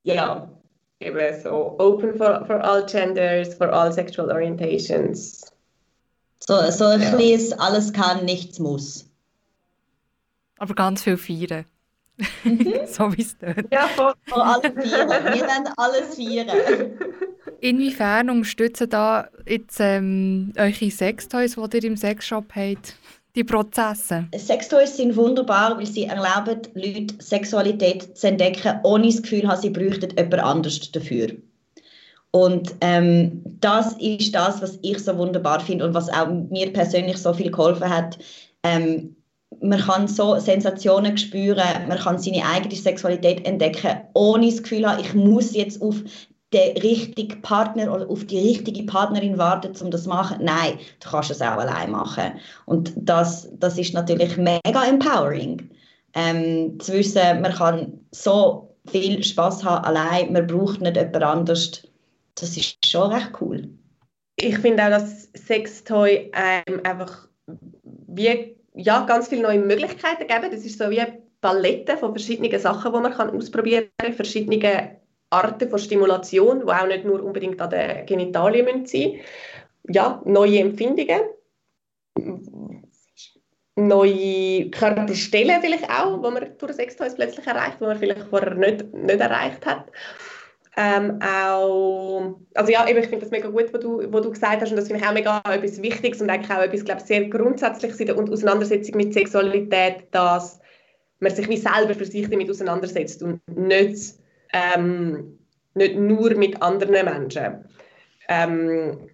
ja, eben so open for, for all genders, for all sexual orientations. So, so ein ja. bisschen alles kann, nichts muss. Aber ganz viel feiern. <laughs> so wie es dort. Ja, vor, vor allem feiern. Wir werden alles feiern. Inwiefern unterstützen da jetzt ähm, eure Sextoys, die ihr im Sexshop habt, die Prozesse? Sextoys sind wunderbar, weil sie erlauben Leuten Sexualität zu entdecken, ohne das Gefühl haben, sie bräuchten jemand anderes dafür. Und ähm, das ist das, was ich so wunderbar finde und was auch mir persönlich so viel geholfen hat. Ähm, man kann so Sensationen spüren, man kann seine eigene Sexualität entdecken, ohne das Gefühl haben, ich muss jetzt auf den richtigen Partner oder auf die richtige Partnerin warten, um das zu machen. Nein, du kannst es auch allein machen. Und das, das ist natürlich mega empowering. Ähm, zu wissen, man kann so viel Spaß haben allein, man braucht nicht jemand anderes. Das ist schon recht cool. Ich finde auch, dass Sextoy einem einfach wie, ja, ganz viele neue Möglichkeiten geben. Das ist so wie eine Palette von verschiedenen Sachen, die man kann ausprobieren kann, verschiedene Arten von Stimulation, die auch nicht nur unbedingt an den Genitalien sein müssen. Ja, neue Empfindungen, neue Körperstellen vielleicht auch, die man durch Sextoys plötzlich erreicht, die man vielleicht vorher nicht, nicht erreicht hat. Ähm, auch, also ja, ich finde das mega gut, was du, was du gesagt hast und das finde ich auch mega etwas Wichtiges und eigentlich auch etwas, glaube sehr Grundsätzliches in der Auseinandersetzung mit Sexualität, dass man sich wie selber für sich damit auseinandersetzt und nicht ähm, nicht nur mit anderen Menschen. Ähm,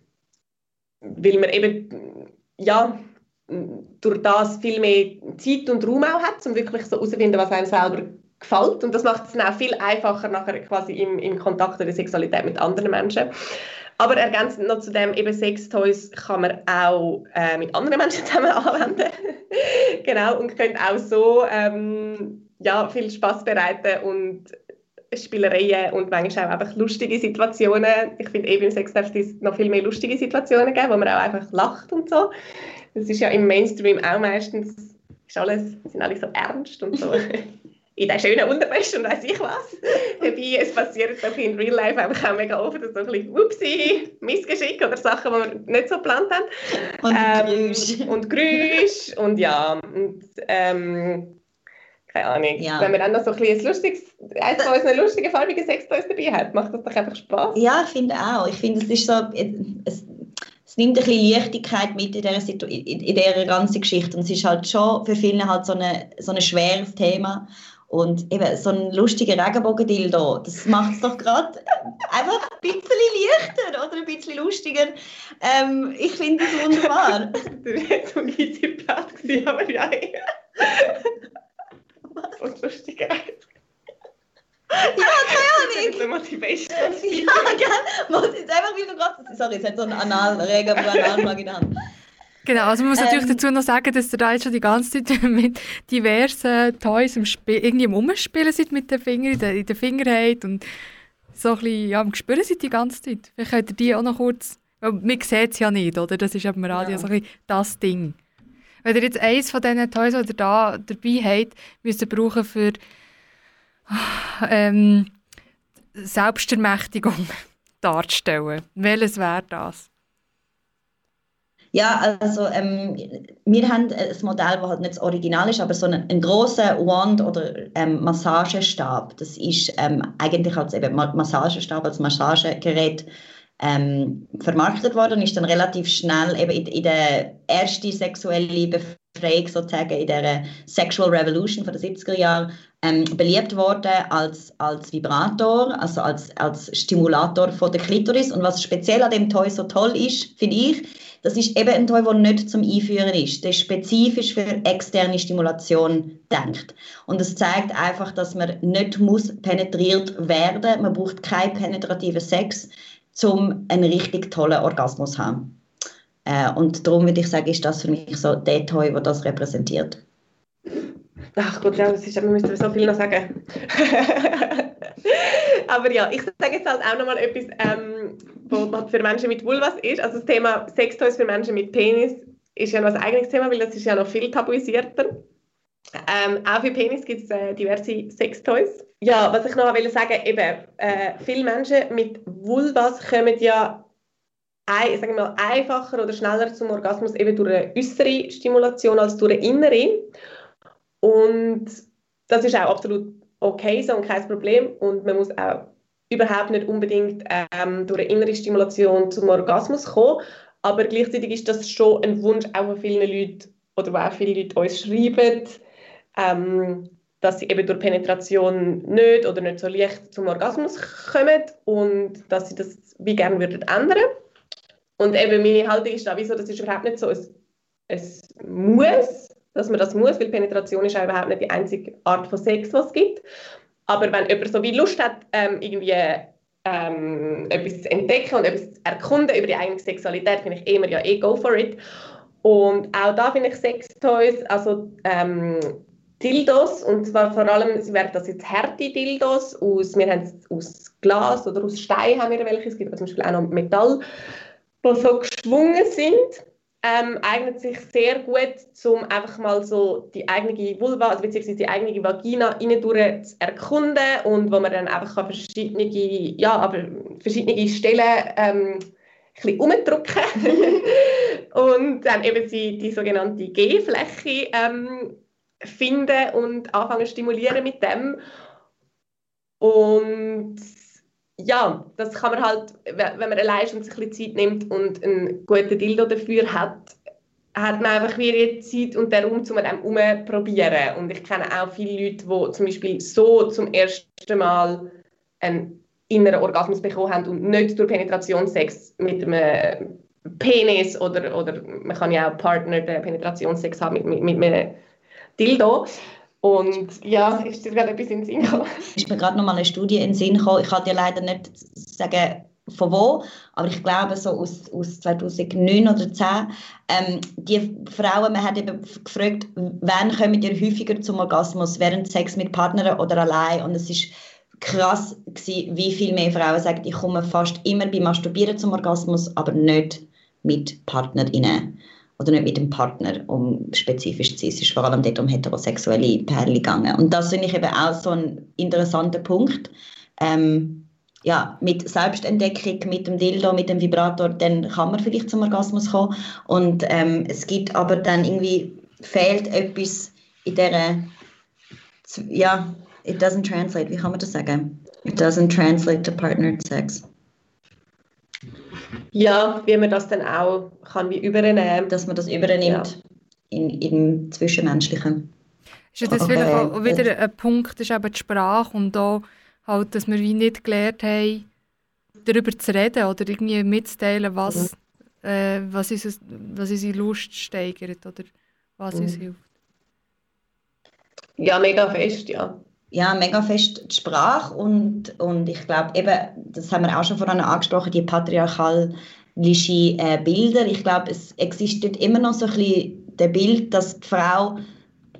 weil man eben, ja, durch das viel mehr Zeit und Raum auch hat, um wirklich so herauszufinden, was einem selber gefällt. Und das macht es dann auch viel einfacher nachher quasi im, im Kontakt oder Sexualität mit anderen Menschen. Aber ergänzend noch zu dem, eben Sextoys kann man auch äh, mit anderen Menschen <laughs> zusammen anwenden. <laughs> genau, und können auch so ähm, ja, viel Spaß bereiten und Spielereien und manchmal auch einfach lustige Situationen. Ich finde, eben im Sex darf es noch viel mehr lustige Situationen geben, wo man auch einfach lacht und so. Das ist ja im Mainstream auch meistens, ist alles, sind alle so ernst und so. <laughs> in der schönen Unterwäsche und weiß ich was. Dabei, es passiert doch in Real Life einfach auch mega oft so ein bisschen Upsi, Missgeschick oder Sachen, die wir nicht so geplant haben. Und ähm, Grüsch. Und Grüsch und ja, und, ähm, keine Ahnung. Ja. Wenn man dann noch so ein, ein lustiges, eins von unseren lustigen, farbigen Sextoys dabei hat, macht das doch einfach Spaß. Ja, ich finde auch. Ich finde, es ist so, es, es nimmt ein bisschen Leichtigkeit mit in dieser, in, in dieser ganzen Geschichte und es ist halt schon für viele halt so, eine, so ein schweres Thema und eben so ein lustiger Regenbogendildo, das macht es doch gerade einfach ein bisschen leichter oder ein bisschen lustiger. Ähm, ich finde das wunderbar. <laughs> du wärst so ein Platz aber ja. <laughs> Und Lustigkeit. Ja, keine Ahnung. Motivation. Ja, gell? Muss jetzt einfach wieder gerade. Sorry, es hat so einen Analregen, wo Analplug in der Hand. Genau, also man muss ähm, natürlich dazu noch sagen, dass ihr da jetzt schon die ganze Zeit <laughs> mit diversen Toys im Spiel, irgendwie im Umspielen seid mit den Fingern, in den, in den Finger habt und so ein bisschen, ja, am Gespüren seid die ganze Zeit. Vielleicht könnt ihr die auch noch kurz, man sieht es ja nicht, oder? Das ist eben Radio ja. so ein bisschen das Ding. Wenn ihr jetzt eines von diesen Toys, die ihr da dabei habt, müsst ihr brauchen für ähm, Selbstermächtigung <laughs> darzustellen, welches wäre das? Ja, also ähm, wir haben ein Modell, das halt nicht das Original ist, aber so einen, einen grossen Wand oder ähm, Massagestab. Das ist ähm, eigentlich als eben Massagestab, als Massagegerät ähm, vermarktet worden und ist dann relativ schnell eben in, in der ersten sexuellen Befreiung sozusagen in der Sexual Revolution von den 70er Jahren ähm, beliebt worden als, als Vibrator, also als, als Stimulator von der Klitoris. Und was speziell an dem Toy so toll ist, finde ich, das ist eben ein Toy, der nicht zum Einführen ist. Der ist spezifisch für externe Stimulation denkt. Und es zeigt einfach, dass man nicht muss penetriert werden. Man braucht keinen penetrativen Sex, um einen richtig tollen Orgasmus zu haben. Äh, und darum würde ich sagen, ist das für mich so der Toy, der das repräsentiert. Ach gut, ja, das ist, wir müssen so viel noch sagen. <laughs> Aber ja, ich sage jetzt halt auch nochmal etwas, ähm, was für Menschen mit Vulvas ist. Also das Thema Sextoys für Menschen mit Penis ist ja noch ein eigenes Thema, weil das ist ja noch viel tabuisierter. Ähm, auch für Penis gibt es äh, diverse Sextoys. Ja, was ich noch will sagen, eben, äh, viele Menschen mit Vulvas kommen ja ein, sagen wir mal, einfacher oder schneller zum Orgasmus eben durch eine äußere Stimulation als durch eine innere. Und das ist auch absolut okay so und kein Problem. Und man muss auch überhaupt nicht unbedingt ähm, durch eine innere Stimulation zum Orgasmus kommen. Aber gleichzeitig ist das schon ein Wunsch auch von vielen Leuten, oder wo auch viele Leute uns schreiben, ähm, dass sie eben durch Penetration nicht oder nicht so leicht zum Orgasmus kommen und dass sie das wie gerne würden ändern. Und eben meine Haltung ist da, wieso, das ist überhaupt nicht so ein, ein Muss, dass man das muss, weil Penetration ist auch überhaupt nicht die einzige Art von Sex, was es gibt. Aber wenn jemand so wie Lust hat, ähm, irgendwie ähm, etwas zu entdecken und etwas zu erkunden über die eigene Sexualität, finde ich immer ja eh go for it. Und auch da finde ich Sextoys, also ähm, Dildos, und zwar vor allem, werden das jetzt harte Dildos, aus, wir haben es aus Glas oder aus Stein haben wir welche, es gibt zum Beispiel auch noch Metall, die so geschwungen sind. Ähm, eignet sich sehr gut, um einfach mal so die eigene Vulva, also beziehungsweise die eigene Vagina innen zu erkunden und wo man dann einfach verschiedene, ja, aber verschiedene Stellen ähm, ein umdrücken <laughs> und dann eben die, die sogenannte G-Fläche ähm, finden und anfangen zu stimulieren mit dem. Und ja, das kann man halt, wenn man allein schon sich ein bisschen Zeit nimmt und einen guten Dildo dafür hat, hat man einfach wieder die Zeit und den Raum, um dem umzuprobieren. Und ich kenne auch viele Leute, die zum Beispiel so zum ersten Mal einen inneren Orgasmus bekommen haben und nicht durch Penetrationssex mit einem Penis oder, oder man kann ja auch Partner den Penetrationssex haben mit, mit, mit einem Dildo. Und ja, ist dir gerade etwas in den Sinn gekommen? Ist mir gerade noch mal eine Studie in den Sinn gekommen. Ich kann dir leider nicht sagen, von wo, aber ich glaube so aus, aus 2009 oder 2010, ähm, die Frauen, man hat eben gefragt, wann kommen ihr häufiger zum Orgasmus, während Sex mit Partnern oder allein und es ist krass gewesen, wie viel mehr Frauen sagen, ich komme fast immer beim Masturbieren zum Orgasmus, aber nicht mit PartnerInnen oder nicht mit dem Partner, um spezifisch zu sein. Es ist vor allem dort um heterosexuelle Pärchen gegangen. Und das finde ich eben auch so ein interessanter Punkt. Ähm, ja, mit Selbstentdeckung, mit dem Dildo, mit dem Vibrator, dann kann man vielleicht zum Orgasmus kommen. Und ähm, es gibt aber dann irgendwie, fehlt etwas in dieser, ja, it doesn't translate, wie kann man das sagen? It doesn't translate to partnered sex. Ja, wie man das dann auch kann wie übernehmen. Dass man das übernimmt ja. in, im Zwischenmenschlichen. Ist ja das okay. wieder, wieder ein Punkt, ist eben die Sprache und da halt, dass wir wie nicht gelernt haben, darüber zu reden oder irgendwie mitzuteilen, was, mhm. äh, was, uns, was unsere Lust steigert oder was mhm. uns hilft. Ja, mega fest, ja. Ja, mega fest die Sprache und, und ich glaube eben, das haben wir auch schon vorhin angesprochen, die patriarchalische äh, Bilder. Ich glaube, es existiert immer noch so ein bisschen das Bild, dass die Frau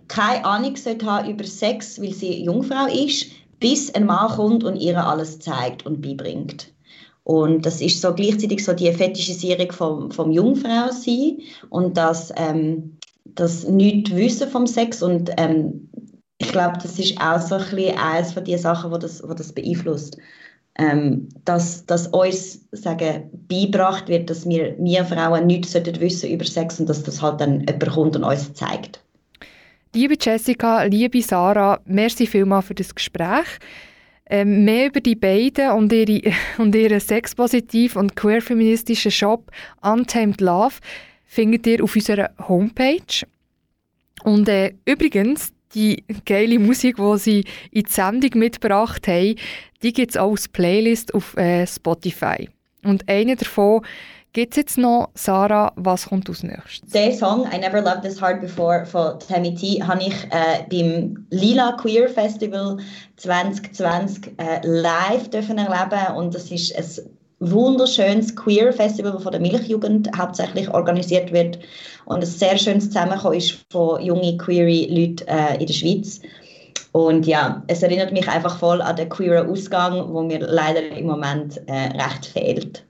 keine Ahnung sollte haben über Sex, weil sie Jungfrau ist, bis ein Mann kommt und ihr alles zeigt und beibringt. Und das ist so gleichzeitig so die Fetischisierung vom, vom Jungfrau-Sein und das, ähm, das Nicht-Wissen vom Sex. Und ähm, ich glaube, das ist auch so ein bisschen eines von den Sachen, wo das, wo das beeinflusst. Ähm, dass, dass uns sagen, beigebracht wird, dass wir, wir Frauen nichts wissen über Sex und dass das halt dann jemand kommt und uns zeigt. Liebe Jessica, liebe Sarah, merci vielmals für das Gespräch. Ähm, mehr über die beiden und, ihre, <laughs> und ihren sexpositiv und queer-feministischen Shop Untamed Love findet ihr auf unserer Homepage. Und äh, übrigens, die geile Musik, die sie in die Sendung mitgebracht haben, die gibt es auch als Playlist auf äh, Spotify. Und eine davon gibt es jetzt noch. Sarah, was kommt als nächstes? Den Song «I Never Loved This Hard Before» von Tammy T habe ich äh, beim Lila Queer Festival 2020 äh, live dürfen erleben und das ist ein wunderschönes Queer Festival, das von der Milchjugend hauptsächlich organisiert wird und ein sehr schönes Zusammenkommen ist von jungen queer Leuten äh, in der Schweiz. Und ja, es erinnert mich einfach voll an den queeren Ausgang, wo mir leider im Moment äh, recht fehlt.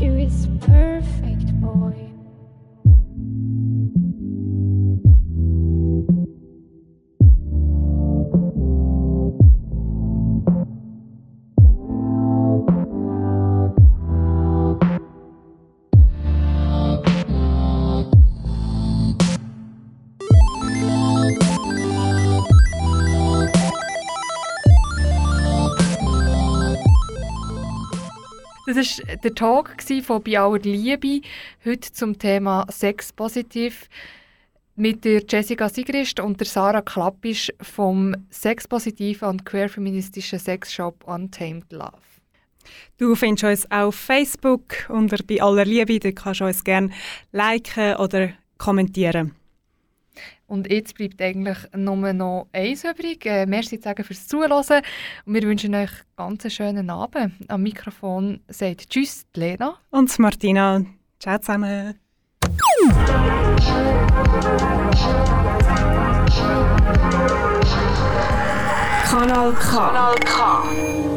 You is perfect, boy. Das war der Talk von «Bei aller Liebe», heute zum Thema Sex positiv mit der Jessica Sigrist und der Sarah Klappisch vom sexpositiven und queerfeministischen Sexshop Untamed Love. Du findest uns auf Facebook unter «Bei aller Liebe», dort kannst du uns gerne liken oder kommentieren. Und jetzt bleibt eigentlich nur noch eins übrig. Äh, merci zu sagen fürs Zuhören. Und wir wünschen euch ganz einen schönen Abend. Am Mikrofon sagt Tschüss, die Lena. Und Martina. Ciao zusammen. Kanal K. Kanal K.